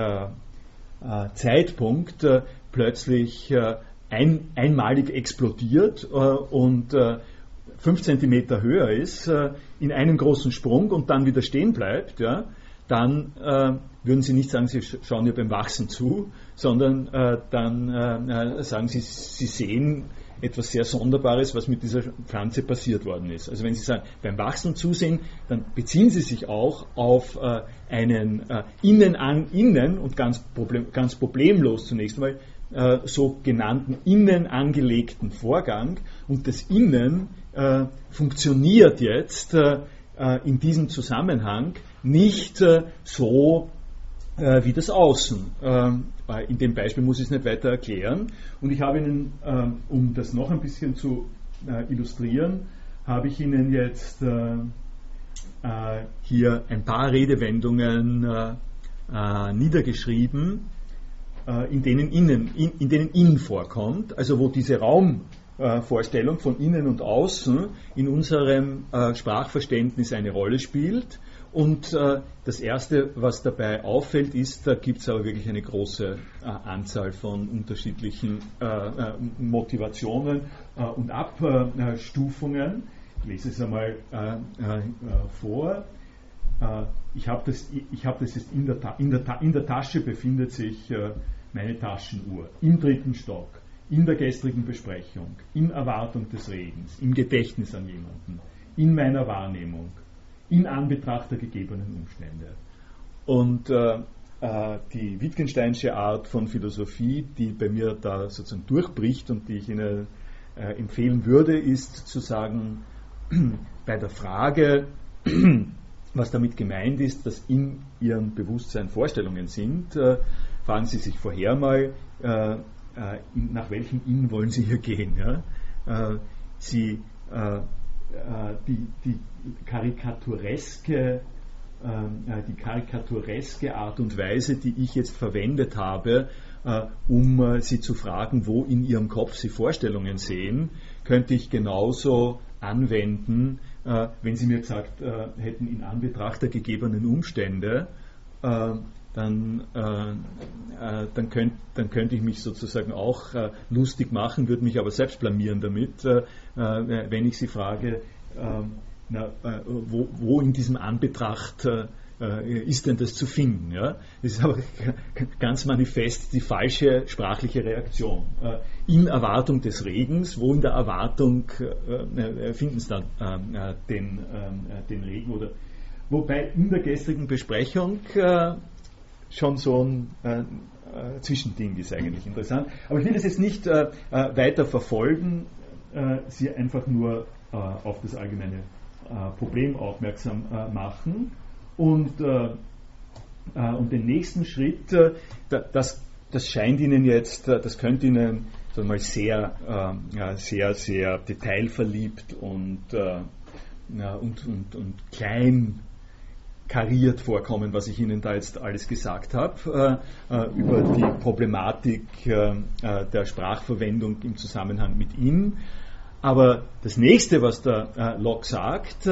Zeitpunkt plötzlich äh, ein, einmalig explodiert äh, und äh, fünf Zentimeter höher ist, äh, in einem großen Sprung und dann wieder stehen bleibt, ja, dann äh, würden Sie nicht sagen, Sie schauen ihr beim Wachsen zu, sondern äh, dann sagen Sie, Sie sehen etwas sehr Sonderbares, was mit dieser Pflanze passiert worden ist. Also wenn Sie sagen, beim Wachsen zusehen, dann beziehen Sie sich auch auf äh, einen äh, innen an innen und ganz, problem, ganz problemlos zunächst einmal äh, sogenannten innen angelegten Vorgang und das Innen äh, funktioniert jetzt äh, äh in diesem Zusammenhang nicht so wie das Außen. Ähm, in dem Beispiel muss ich es nicht weiter erklären. Und ich habe Ihnen, ähm, um das noch ein bisschen zu illustrieren, habe ich Ihnen jetzt hier ein paar Redewendungen niedergeschrieben, äh, in denen innen, in, in denen innen vorkommt, also wo diese Raumvorstellung von innen und außen in unserem äh, Sprachverständnis eine Rolle spielt. Und äh, das Erste, was dabei auffällt, ist, da gibt es aber wirklich eine große Anzahl von unterschiedlichen Motivationen und Abstufungen. Ich lese es einmal vor. ich habe das, ich hab das jetzt in der, in, der, in der Tasche befindet sich meine Taschenuhr im dritten Stock, in der gestrigen Besprechung, in Erwartung des Regens, im Gedächtnis an jemanden, in meiner Wahrnehmung, in Anbetracht der gegebenen Umstände. Und äh, äh, die Wittgensteinsche Art von Philosophie, die bei mir da sozusagen durchbricht und die ich Ihnen äh, empfehlen würde, ist zu sagen, bei der Frage, was damit gemeint ist, dass in Ihrem Bewusstsein Vorstellungen sind, äh, fragen Sie sich vorher mal, äh, äh, nach welchem In wollen Sie hier gehen. Ja? Äh, Sie, die, die karikatureske die karikatureske Art und Weise, die ich jetzt verwendet habe, um Sie zu fragen, wo in Ihrem Kopf Sie Vorstellungen sehen, könnte ich genauso anwenden, äh, wenn Sie mir gesagt äh, hätten, in Anbetracht der gegebenen Umstände, äh, dann, dann, könnt, dann könnte ich mich sozusagen auch lustig machen, würde mich aber selbst blamieren damit, wenn ich Sie frage, na, wo, wo, in diesem Anbetracht äh, ist denn das zu finden? Ja? Das ist aber ganz manifest die falsche sprachliche Reaktion. Äh, in Erwartung des Regens, wo in der Erwartung äh, finden Sie dann den, den Regen? Oder, wobei in der gestrigen Besprechung schon so ein Zwischending ist eigentlich interessant. Aber ich will das jetzt nicht weiter verfolgen, Sie einfach nur auf das allgemeine Problem aufmerksam machen. Und, äh, äh, und den nächsten Schritt, äh, das, das scheint Ihnen jetzt, äh, das könnte Ihnen sagen wir mal, sehr, äh, sehr, sehr detailverliebt und, äh, und, und, und klein kariert vorkommen, was ich Ihnen da jetzt alles gesagt habe, äh, über die Problematik äh, der Sprachverwendung im Zusammenhang mit ihm. Aber das nächste, was der äh, Locke sagt,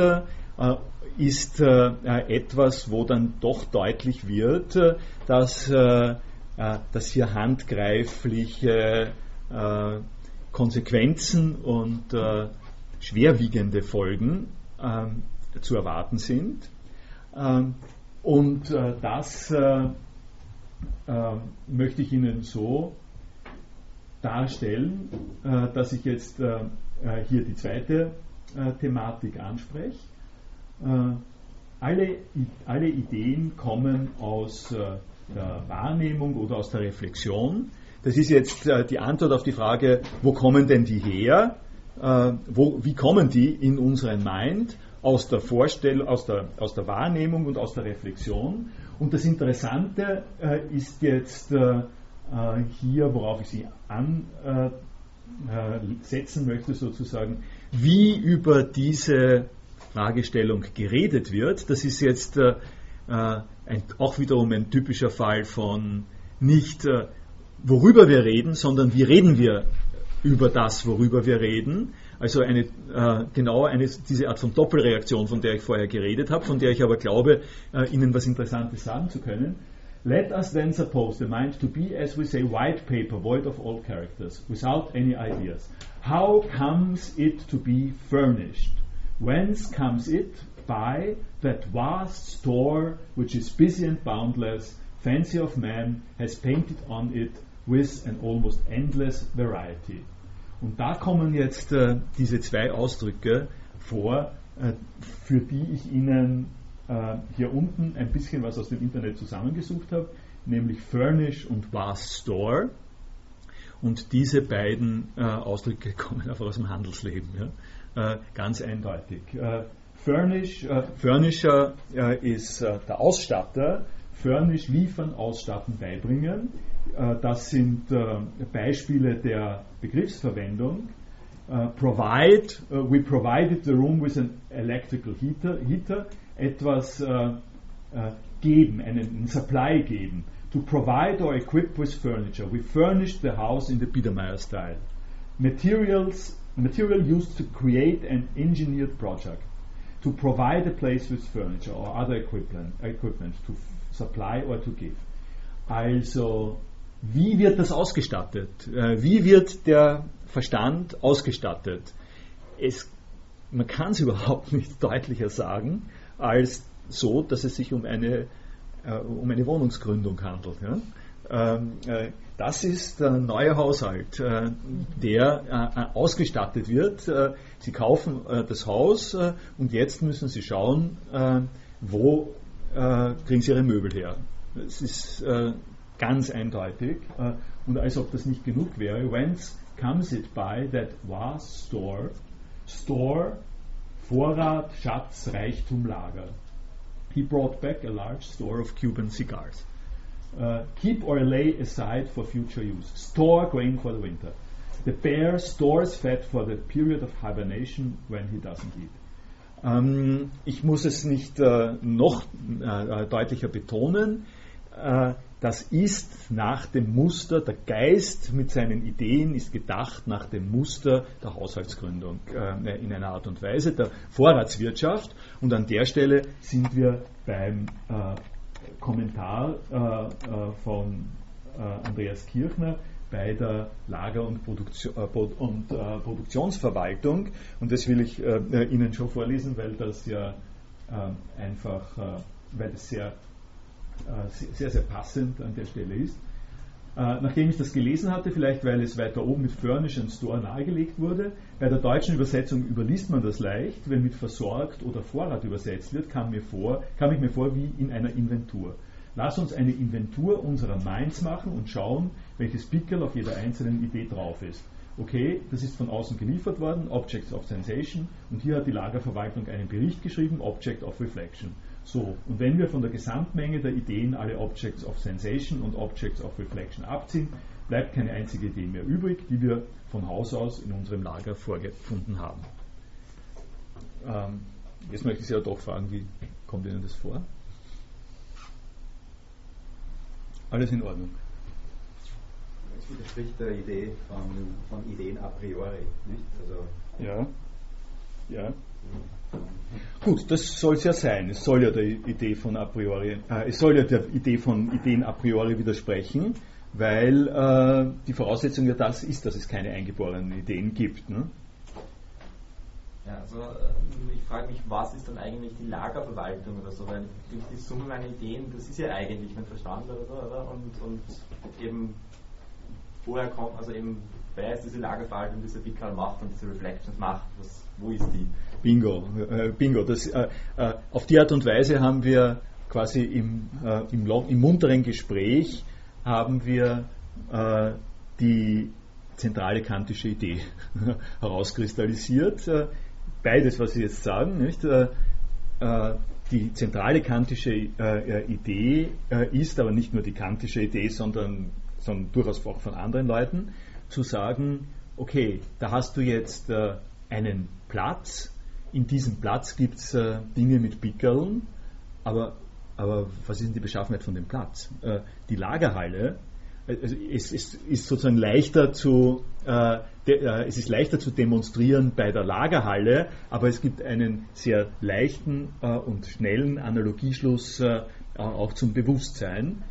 ist äh, etwas, wo dann doch deutlich wird, äh, dass, äh, äh, dass hier handgreifliche äh, Konsequenzen und schwerwiegende Folgen zu erwarten sind. Ähm, und das möchte ich Ihnen so darstellen, dass ich jetzt hier die zweite Thematik anspreche. Äh, alle, alle Ideen kommen aus äh, der Wahrnehmung oder aus der Reflexion. Das ist jetzt äh, die Antwort auf die Frage, wo kommen denn die her? Wo, wie kommen die in unseren Mind? Aus der Vorstellung, aus der, aus der Wahrnehmung und aus der Reflexion. Und das Interessante ist jetzt hier, worauf ich Sie ansetzen möchte, sozusagen, wie über diese Fragestellung geredet wird. Das ist jetzt äh, äh, ein, auch wiederum ein typischer Fall von nicht äh, worüber wir reden, sondern wie reden wir über das, worüber wir reden. Also eine, äh, genau eine, diese Art von Doppelreaktion, von der ich vorher geredet habe, von der ich aber glaube, äh, Ihnen was Interessantes sagen zu können. Let us then suppose the mind to be, as we say, white paper, void of all characters, without any ideas. How comes it to be furnished? Whence comes it? By that vast store which is busy and boundless, fancy of man has painted on it with an almost endless variety. Und da kommen jetzt äh, diese zwei Ausdrücke vor, äh, für die ich Ihnen äh, hier unten ein bisschen was aus dem Internet zusammengesucht habe, nämlich Furnish und Vast Store. Und diese beiden äh, Ausdrücke kommen einfach aus dem Handelsleben. Ja? Äh, ganz eindeutig. Äh, Furnish, Furnisher ist der Ausstatter. Furnish liefern, ausstatten, beibringen. das sind Beispiele der Begriffsverwendung. provide, we provided the room with an electrical heater, heater etwas geben, einen Supply geben. To provide or equip with furniture. We furnished the house in the Biedermeier style. Materials material used to create an engineered project, to provide a place with furniture or other equipment, equipment to supply or to give. Also, wie wird das ausgestattet? Äh, wie wird der Verstand ausgestattet? Es, man kann es überhaupt nicht deutlicher sagen, als so, dass es sich um eine, äh, um eine Wohnungsgründung handelt. Ähm, äh, das ist der neue Haushalt, der ausgestattet wird. Sie kaufen das Haus und jetzt müssen Sie schauen, wo kriegen Sie Ihre Möbel her. Das ist ganz eindeutig. Und als ob das nicht genug wäre, whence comes it by that was store? Store, Vorrat, Schatz, Reichtum, Lager. he brought back a large store of Cuban cigars. Uh, keep or lay aside for future use. Store grain for the winter. The bear stores fat for the period of hibernation when he doesn't eat. Ähm, ich muss es nicht äh, noch äh, deutlicher betonen. Äh, das ist nach dem Muster, der Geist mit seinen Ideen ist gedacht nach dem Muster der Haushaltsgründung äh, in einer Art und Weise, der Vorratswirtschaft. Und an der Stelle sind wir beim äh, Kommentar äh, von Andreas Kirchner bei der Lager- und, Produktion, äh, und äh, Produktionsverwaltung. Und das will ich äh, Ihnen schon vorlesen, weil das ja einfach, weil das sehr, sehr, sehr passend an der Stelle ist. nachdem ich das gelesen hatte, vielleicht weil es weiter oben mit Furnish and Store nahegelegt wurde, bei der deutschen Übersetzung überliest man das leicht, wenn mit versorgt oder Vorrat übersetzt wird, kam, mir vor, kam ich mir vor wie in einer Inventur. Lass uns eine Inventur unserer Minds machen und schauen, welches Pickel auf jeder einzelnen Idee drauf ist. Okay, das ist von außen geliefert worden, Objects of Sensation, und hier hat die Lagerverwaltung einen Bericht geschrieben, Object of Reflection. So, und wenn wir von der Gesamtmenge der Ideen alle Objects of Sensation und Objects of Reflection abziehen, bleibt keine einzige Idee mehr übrig, die wir von Haus aus in unserem Lager vorgefunden haben. Ähm, jetzt möchte ich Sie ja doch fragen, wie kommt Ihnen das vor? Alles in Ordnung. Widerspricht der Idee von, von Ideen a priori. Nicht? Also ja. Ja. Gut, das soll es ja sein. Es soll ja der Idee von a priori, äh, es soll ja der Idee von Ideen a priori widersprechen, weil äh, die Voraussetzung ja das ist, dass es keine eingeborenen Ideen gibt. Ne? Ja, also ähm, ich frage mich, was ist dann eigentlich die Lagerverwaltung oder so, weil durch die Summe meiner Ideen, das ist ja eigentlich mein Verstand oder so, oder? Und, und eben woher kommt, also eben wer ist diese Lagerverwaltung, diese Bickerl macht und diese Reflections macht, was, wo ist die? Bingo, äh, bingo. Das, äh, äh, auf die Art und Weise haben wir quasi im, äh, im, im, munteren Gespräch haben wir äh, die zentrale kantische Idee herauskristallisiert. Äh, beides, was Sie jetzt sagen, nicht? Die zentrale kantische Idee ist, aber nicht nur die kantische Idee, sondern, sondern durchaus auch von anderen Leuten, zu sagen, okay, da hast du jetzt einen Platz, in diesem Platz gibt es Dinge mit Pickeln, aber, aber was ist denn die Beschaffenheit von dem Platz? die Lagerhalle also es, es, ist sozusagen leichter zu, äh, de, äh, es ist leichter zu demonstrieren bei der Lagerhalle, aber es gibt einen sehr leichten äh, und schnellen Analogieschluss äh, auch zum Bewusstsein.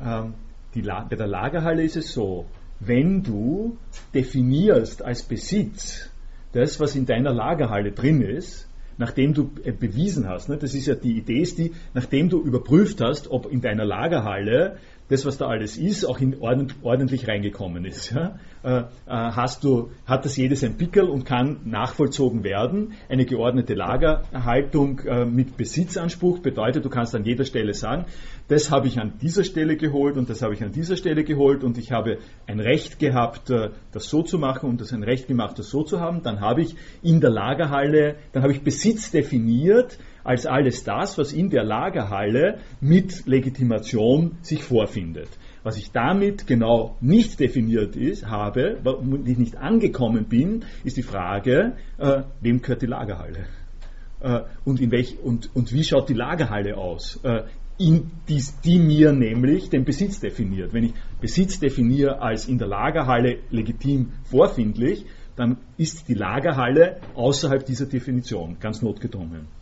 Ähm, bei der Lagerhalle ist es so, wenn du definierst als Besitz das, was in deiner Lagerhalle drin ist, nachdem du äh, bewiesen hast, ne, das ist ja die Idee, ist die, nachdem du überprüft hast, ob in deiner Lagerhalle das, was da alles ist, auch in ordentlich, ordentlich reingekommen ist. Ja? Äh, äh, hast du, hat das jedes ein Pickel und kann nachvollzogen werden. Eine geordnete Lagerhaltung äh, mit Besitzanspruch bedeutet, du kannst an jeder Stelle sagen, das habe ich an dieser Stelle geholt und das habe ich an dieser Stelle geholt und ich habe ein Recht gehabt, äh, das so zu machen und das ein Recht gemacht, das so zu haben. Dann habe ich in der Lagerhalle, dann habe ich Besitz definiert, als alles das, was in der Lagerhalle mit Legitimation sich vorfindet. Was ich damit genau nicht definiert ist, habe, wo ich nicht angekommen bin, ist die Frage, äh, wem gehört die Lagerhalle? Äh, und, in welch, und, und wie schaut die Lagerhalle aus? Äh, in die, die mir nämlich den Besitz definiert. Wenn ich Besitz definiere als in der Lagerhalle legitim vorfindlich, dann ist die Lagerhalle außerhalb dieser Definition, ganz notgedrungen.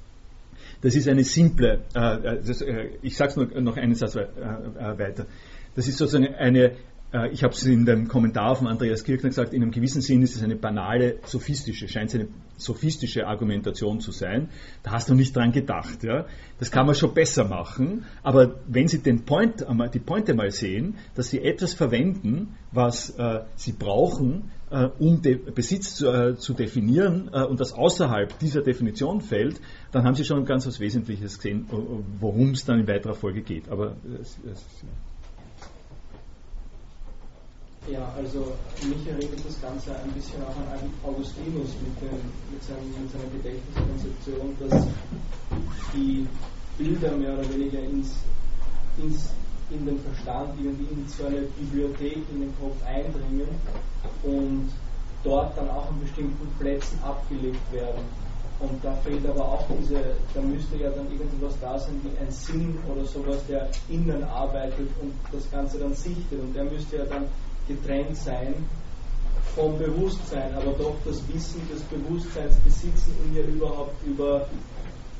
Das ist eine simple, äh, äh das, äh, ich sage es noch, noch einen Satz äh, äh, weiter. Das ist sozusagen eine, äh, ich habe es in dem Kommentar von Andreas Kirchner gesagt, in einem gewissen Sinn ist es eine banale, sophistische, scheint es eine sophistische Argumentation zu sein. Da hast du nicht dran gedacht. Ja? Das kann man schon besser machen, aber wenn Sie den Point, die Pointe mal sehen, dass Sie etwas verwenden, was Sie brauchen, äh, um de Besitz zu, äh, zu definieren äh, und das außerhalb dieser Definition fällt, dann haben Sie schon ganz was Wesentliches gesehen, worum es dann in weiterer Folge geht. Aber es, ja, also mich erinnert das Ganze ein bisschen auch an Augustinus mit, dem, mit, seinem, mit seiner Gedächtniskonzeption, dass die Bilder mehr oder weniger ins, ins, in den Verstand, irgendwie in so eine Bibliothek, in den Kopf eindringen und dort dann auch an bestimmten Plätzen abgelegt werden. Und da fehlt aber auch diese, da müsste ja dann irgendwas da sein wie ein Sinn oder sowas, der innen arbeitet und das Ganze dann sichtet. Und der müsste ja dann getrennt sein vom Bewusstsein, aber doch das Wissen des Bewusstseins besitzen, um ja überhaupt über,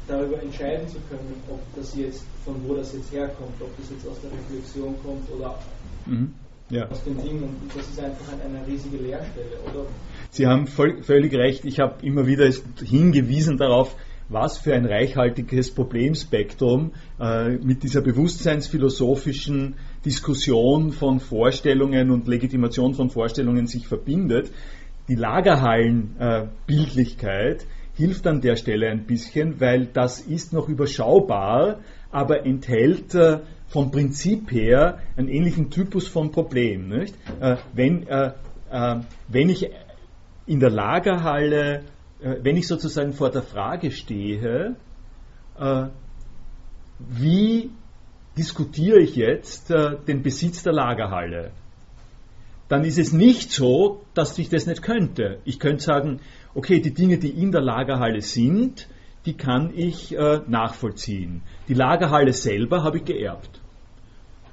darüber entscheiden zu können, ob das jetzt, von wo das jetzt herkommt, ob das jetzt aus der Reflexion kommt oder mhm. ja. aus dem Ding. Und das ist einfach eine riesige Leerstelle, oder? Sie haben voll, völlig recht. Ich habe immer wieder hingewiesen darauf, was für ein reichhaltiges Problemspektrum äh, mit dieser bewusstseinsphilosophischen Diskussion von Vorstellungen und Legitimation von Vorstellungen sich verbindet. Die Lagerhallenbildlichkeit äh, hilft an der Stelle ein bisschen, weil das ist noch überschaubar, aber enthält äh, vom Prinzip her einen ähnlichen Typus von Problem. Nicht? Äh, wenn, äh, äh, wenn ich in der Lagerhalle äh, wenn ich sozusagen vor der Frage stehe, äh, wie diskutiere ich jetzt den Besitz der Lagerhalle, dann ist es nicht so, dass ich das nicht könnte. Ich könnte sagen, okay, die Dinge, die in der Lagerhalle sind, die kann ich nachvollziehen. Die Lagerhalle selber habe ich geerbt.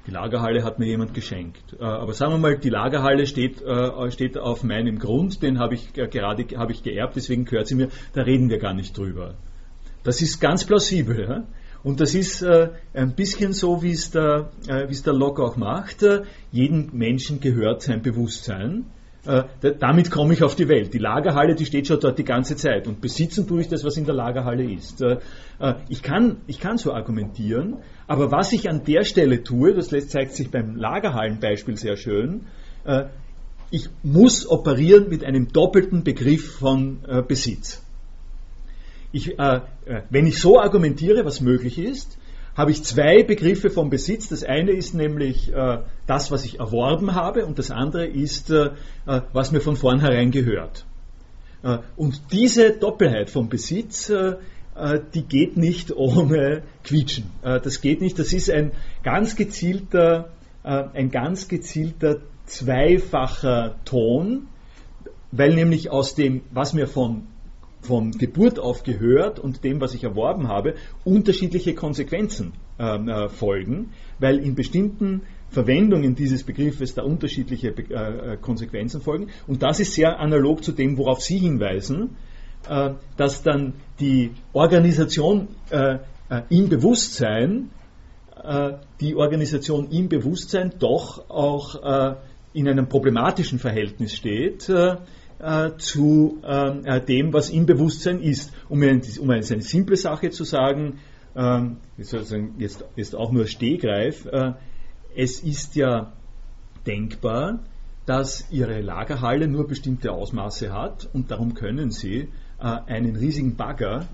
Die Lagerhalle hat mir jemand geschenkt. Äh, aber sagen wir mal, die Lagerhalle steht, äh, steht auf meinem Grund, den habe ich gerade habe ich geerbt, deswegen gehört sie mir, da reden wir gar nicht drüber. Das ist ganz plausibel. Ja? Und das ist äh, ein bisschen so, wie es der, äh, wie es der Locke auch macht. Äh, jedem Menschen gehört sein Bewusstsein. Äh, damit komme ich auf die Welt. Die Lagerhalle, die steht schon dort die ganze Zeit. Und besitzen tue ich das, was in der Lagerhalle ist. Äh, äh, ich, kann, ich kann so argumentieren, aber was ich an der Stelle tue, das zeigt sich beim Lagerhallenbeispiel sehr schön, ich muss operieren mit einem doppelten Begriff von Besitz. Ich, wenn ich so argumentiere, was möglich ist, habe ich zwei Begriffe vom Besitz. Das eine ist nämlich äh, das, was ich erworben habe und das andere ist, äh, äh was mir von vornherein gehört. Äh, und diese Doppelheit vom Besitz, äh, äh, die geht nicht ohne Quietschen. das geht nicht. Das ist ein ganz gezielter, ein ganz gezielter zweifacher Ton, weil nämlich aus dem, was mir von von Geburt auf gehört und dem, was ich erworben habe, unterschiedliche Konsequenzen ähm, äh, folgen, weil in bestimmten Verwendungen dieses Begriffes da unterschiedliche äh, äh, Konsequenzen folgen. Und das ist sehr analog zu dem, worauf Sie hinweisen, äh, dass dann die Organisation äh, äh, im Bewusstsein, die Organisation im Bewusstsein doch auch in einem problematischen Verhältnis steht äh, zu äh, dem, was im Bewusstsein ist. Um, um eine, eine simple Sache zu sagen, ähm, jetzt, jetzt auch nur Stehgreif, äh, es ist ja denkbar, dass Ihre Lagerhalle nur bestimmte Ausmaße hat und darum können Sie äh, einen riesigen Bagger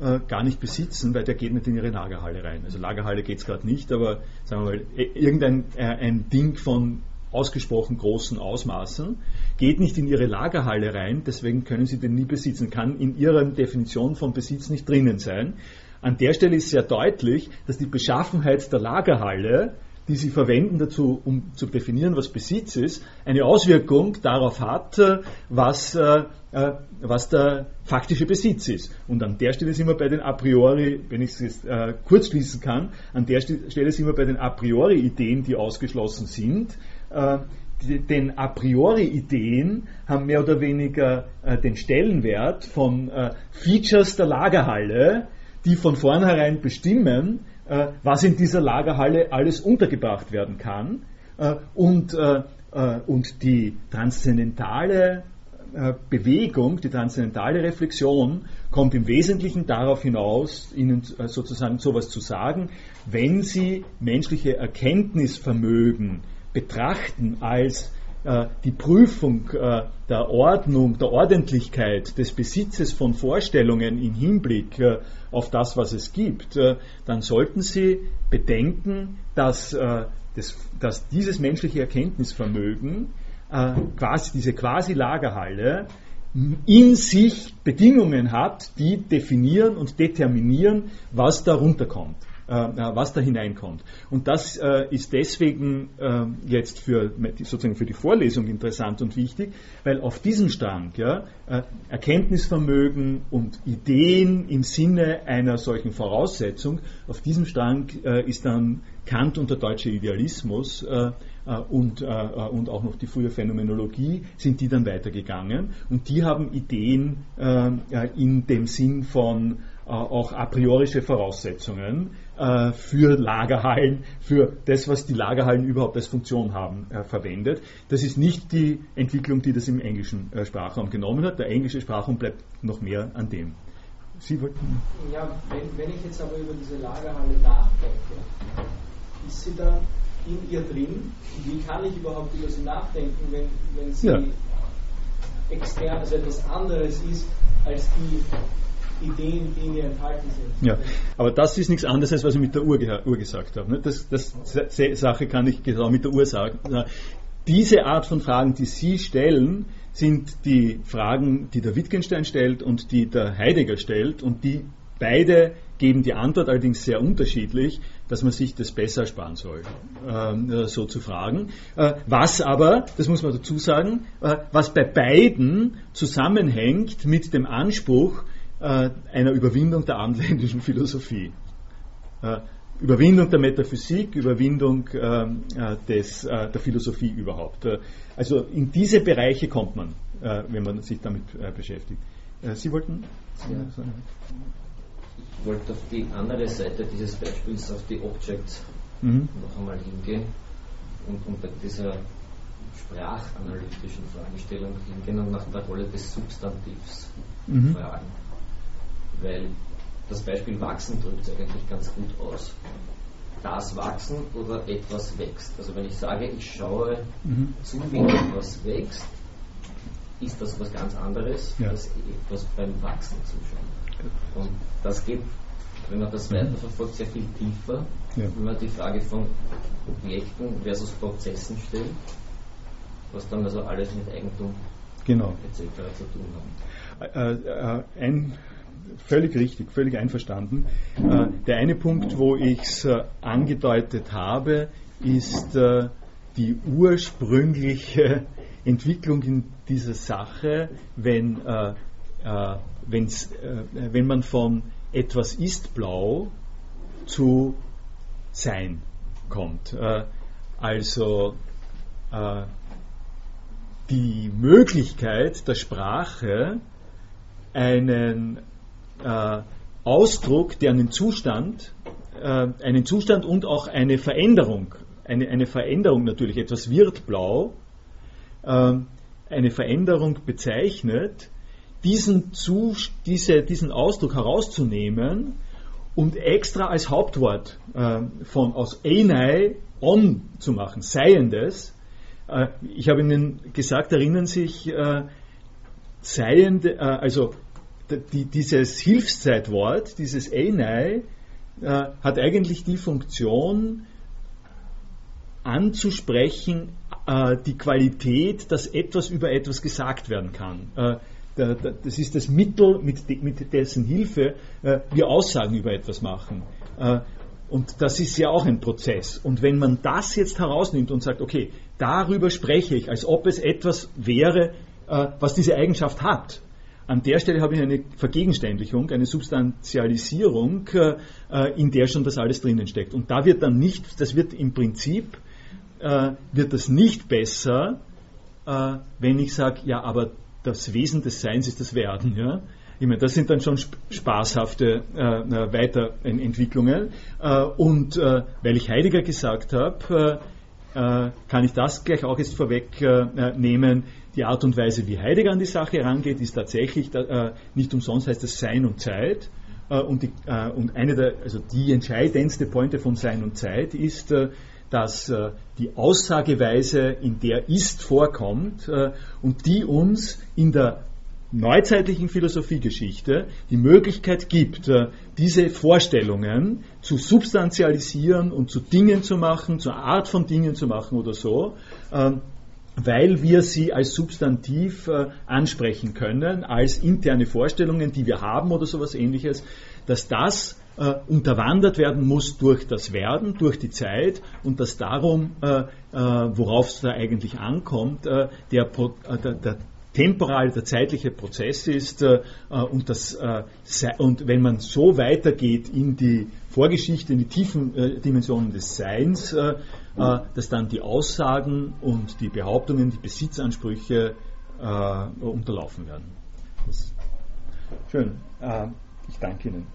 äh, gar nicht besitzen, weil der geht nicht in Ihre Lagerhalle rein. Also Lagerhalle geht es gerade nicht, aber sagen wir mal, irgendein äh, ein Ding von ausgesprochen großen Ausmaßen, geht nicht in ihre Lagerhalle rein, deswegen können sie den nie besitzen, kann in ihrer Definition von Besitz nicht drinnen sein. An der Stelle ist sehr deutlich, dass die Beschaffenheit der Lagerhalle, die sie verwenden dazu, um zu definieren, was Besitz ist, eine Auswirkung darauf hat, was, äh, äh was der faktische Besitz ist. Und an der Stelle sind wir bei den a priori, wenn ich es jetzt äh, kurz schließen kann, an der Stelle sind wir bei den a priori Ideen, die ausgeschlossen sind, äh, den a priori Ideen haben mehr oder weniger äh, den Stellenwert von äh, Features der Lagerhalle, die von vornherein bestimmen, äh, was in dieser Lagerhalle alles untergebracht werden kann. Äh, und, äh, und die transzendentale Bewegung, die transzendentale Reflexion kommt im Wesentlichen darauf hinaus, Ihnen sozusagen sowas zu sagen, wenn Sie menschliche Erkenntnisvermögen betrachten als äh, die Prüfung äh, der Ordnung, der Ordentlichkeit des Besitzes von Vorstellungen im Hinblick äh, auf das, was es gibt, dann sollten Sie bedenken, dass, das, dass dieses menschliche Erkenntnisvermögen, quasi, diese Quasi-Lagerhalle, in sich Bedingungen hat, die definieren und determinieren, was darunter kommt. Äh, äh, was da hineinkommt. Und das äh, ist deswegen jetzt für, sozusagen für die Vorlesung interessant und wichtig, weil auf diesem Strang ja, Erkenntnisvermögen und Ideen im Sinne einer solchen Voraussetzung, auf diesem Strang ist dann Kant und der deutsche Idealismus und, und auch noch die frühe Phänomenologie, sind die dann weitergegangen. Und die haben Ideen in dem Sinn von auch a priorische Voraussetzungen, äh, für Lagerhallen, für das, was die Lagerhallen überhaupt als Funktion haben, äh, verwendet. Das ist nicht die Entwicklung, die das im englischen äh, Sprachraum genommen hat. Der englische Sprachraum bleibt noch mehr an dem. Sie wollten. Ja, wenn, wenn ich jetzt aber über diese Lagerhalle nachdenke, ist sie da in ihr drin? Wie kann ich überhaupt über sie nachdenken, wenn, wenn sie ja. extern, also etwas anderes ist als die Ideen, die in ihr enthalten sind. Ja, aber das ist nichts anderes, als was ich mit der Uhr, Uhr gesagt habe. Das, das Sache kann ich genau mit der Uhr sagen. Diese Art von Fragen, die Sie stellen, sind die Fragen, die der Wittgenstein stellt und die der Heidegger stellt und die beide geben die Antwort allerdings sehr unterschiedlich, dass man sich das besser sparen soll, äh, so zu fragen. Äh, was aber, das muss man dazu sagen, äh, was bei beiden zusammenhängt mit dem Anspruch, äh, einer Überwindung der abendländischen Philosophie. Äh, Überwindung der Metaphysik, Überwindung äh, des, der Philosophie überhaupt. also in diese Bereiche kommt man, wenn man sich damit beschäftigt. Sie wollten? Ja. sagen? Ich wollte auf die andere Seite dieses Beispiels, auf die Objects, mhm. noch einmal hingehen und, und bei dieser sprachanalytischen Fragestellung hingehen und nach der Rolle des Substantivs mhm. fragen weil das Beispiel Wachsen drückt es eigentlich ganz gut aus. Das Wachsen oder etwas wächst. Also wenn ich sage, ich schaue mhm. zu, wie etwas wächst, ist das was ganz anderes, ja. als etwas beim Wachsen zuschauen. Und das geht, wenn man das mhm. weiterverfolgt, sehr viel tiefer, ja. wenn man die Frage von Objekten versus Prozessen stellt, was dann also alles mit Eigentum genau. etc. zu tun hat. Äh, äh, ein völlig richtig, völlig einverstanden. Äh, der eine Punkt, wo ich es äh, angedeutet habe, ist äh, die ursprüngliche Entwicklung in dieser Sache, wenn, wenn man von etwas ist blau zu sein kommt. also die Möglichkeit der Sprache, einen äh, Ausdruck, der einen Zustand, äh, einen Zustand und auch eine Veränderung, eine, eine Veränderung natürlich, etwas wird blau, äh, eine Veränderung bezeichnet, diesen, Zu, diese, diesen Ausdruck herauszunehmen und extra als Hauptwort äh, von aus Einei on zu machen, Seiendes. Äh, ich habe Ihnen gesagt, erinnern sich, äh, Seiende, also die, dieses Hilfszeitwort, dieses Einei, äh, hat eigentlich die Funktion, anzusprechen, äh, die Qualität, dass etwas über etwas gesagt werden kann. Äh, da, da, das ist das Mittel, mit, de, mit dessen Hilfe äh, wir Aussagen über etwas machen. Äh, und das ist ja auch ein Prozess. Und wenn man das jetzt herausnimmt und sagt, okay, darüber spreche ich, als ob es etwas wäre, äh, was diese Eigenschaft hat, an der Stelle habe ich eine Vergegenständlichung, eine Substantialisierung, äh, in der schon das alles drinnen steckt. Und da wird dann nicht, das wird im Prinzip, äh, wird das nicht besser, äh, wenn ich sage, ja, aber das Wesen des Seins ist das Werden. Ja? Ich meine, das sind dann schon spaßhafte Weiterentwicklungen. Und weil ich Heidegger gesagt habe, kann ich das gleich auch jetzt vorwegnehmen. Die Art und Weise, wie Heidegger an die Sache herangeht, ist tatsächlich, äh, nicht umsonst heißt es Sein und Zeit. Äh, und, die, äh, und eine der, also die entscheidendste Pointe von Sein und Zeit ist, dass die Aussageweise, in der Ist vorkommt und die uns in der neuzeitlichen Philosophiegeschichte die Möglichkeit gibt, diese Vorstellungen zu substantialisieren und zu Dingen zu machen, zur Art von Dingen zu machen oder so, ähm, weil wir sie als Substantiv äh, ansprechen können, als interne Vorstellungen, die wir haben oder sowas ähnliches, dass das äh, unterwandert werden muss durch das Werden, durch die Zeit und dass darum, äh, äh worauf es da eigentlich ankommt, äh, äh, der, der temporal der zeitliche Prozess ist äh, und, das, äh, und wenn man so weitergeht in die Vorgeschichte, in die tiefen äh, Dimensionen des Seins, äh, äh, dass dann die Aussagen und die Behauptungen, die Besitzansprüche äh, unterlaufen werden. Das schön. ich danke Ihnen.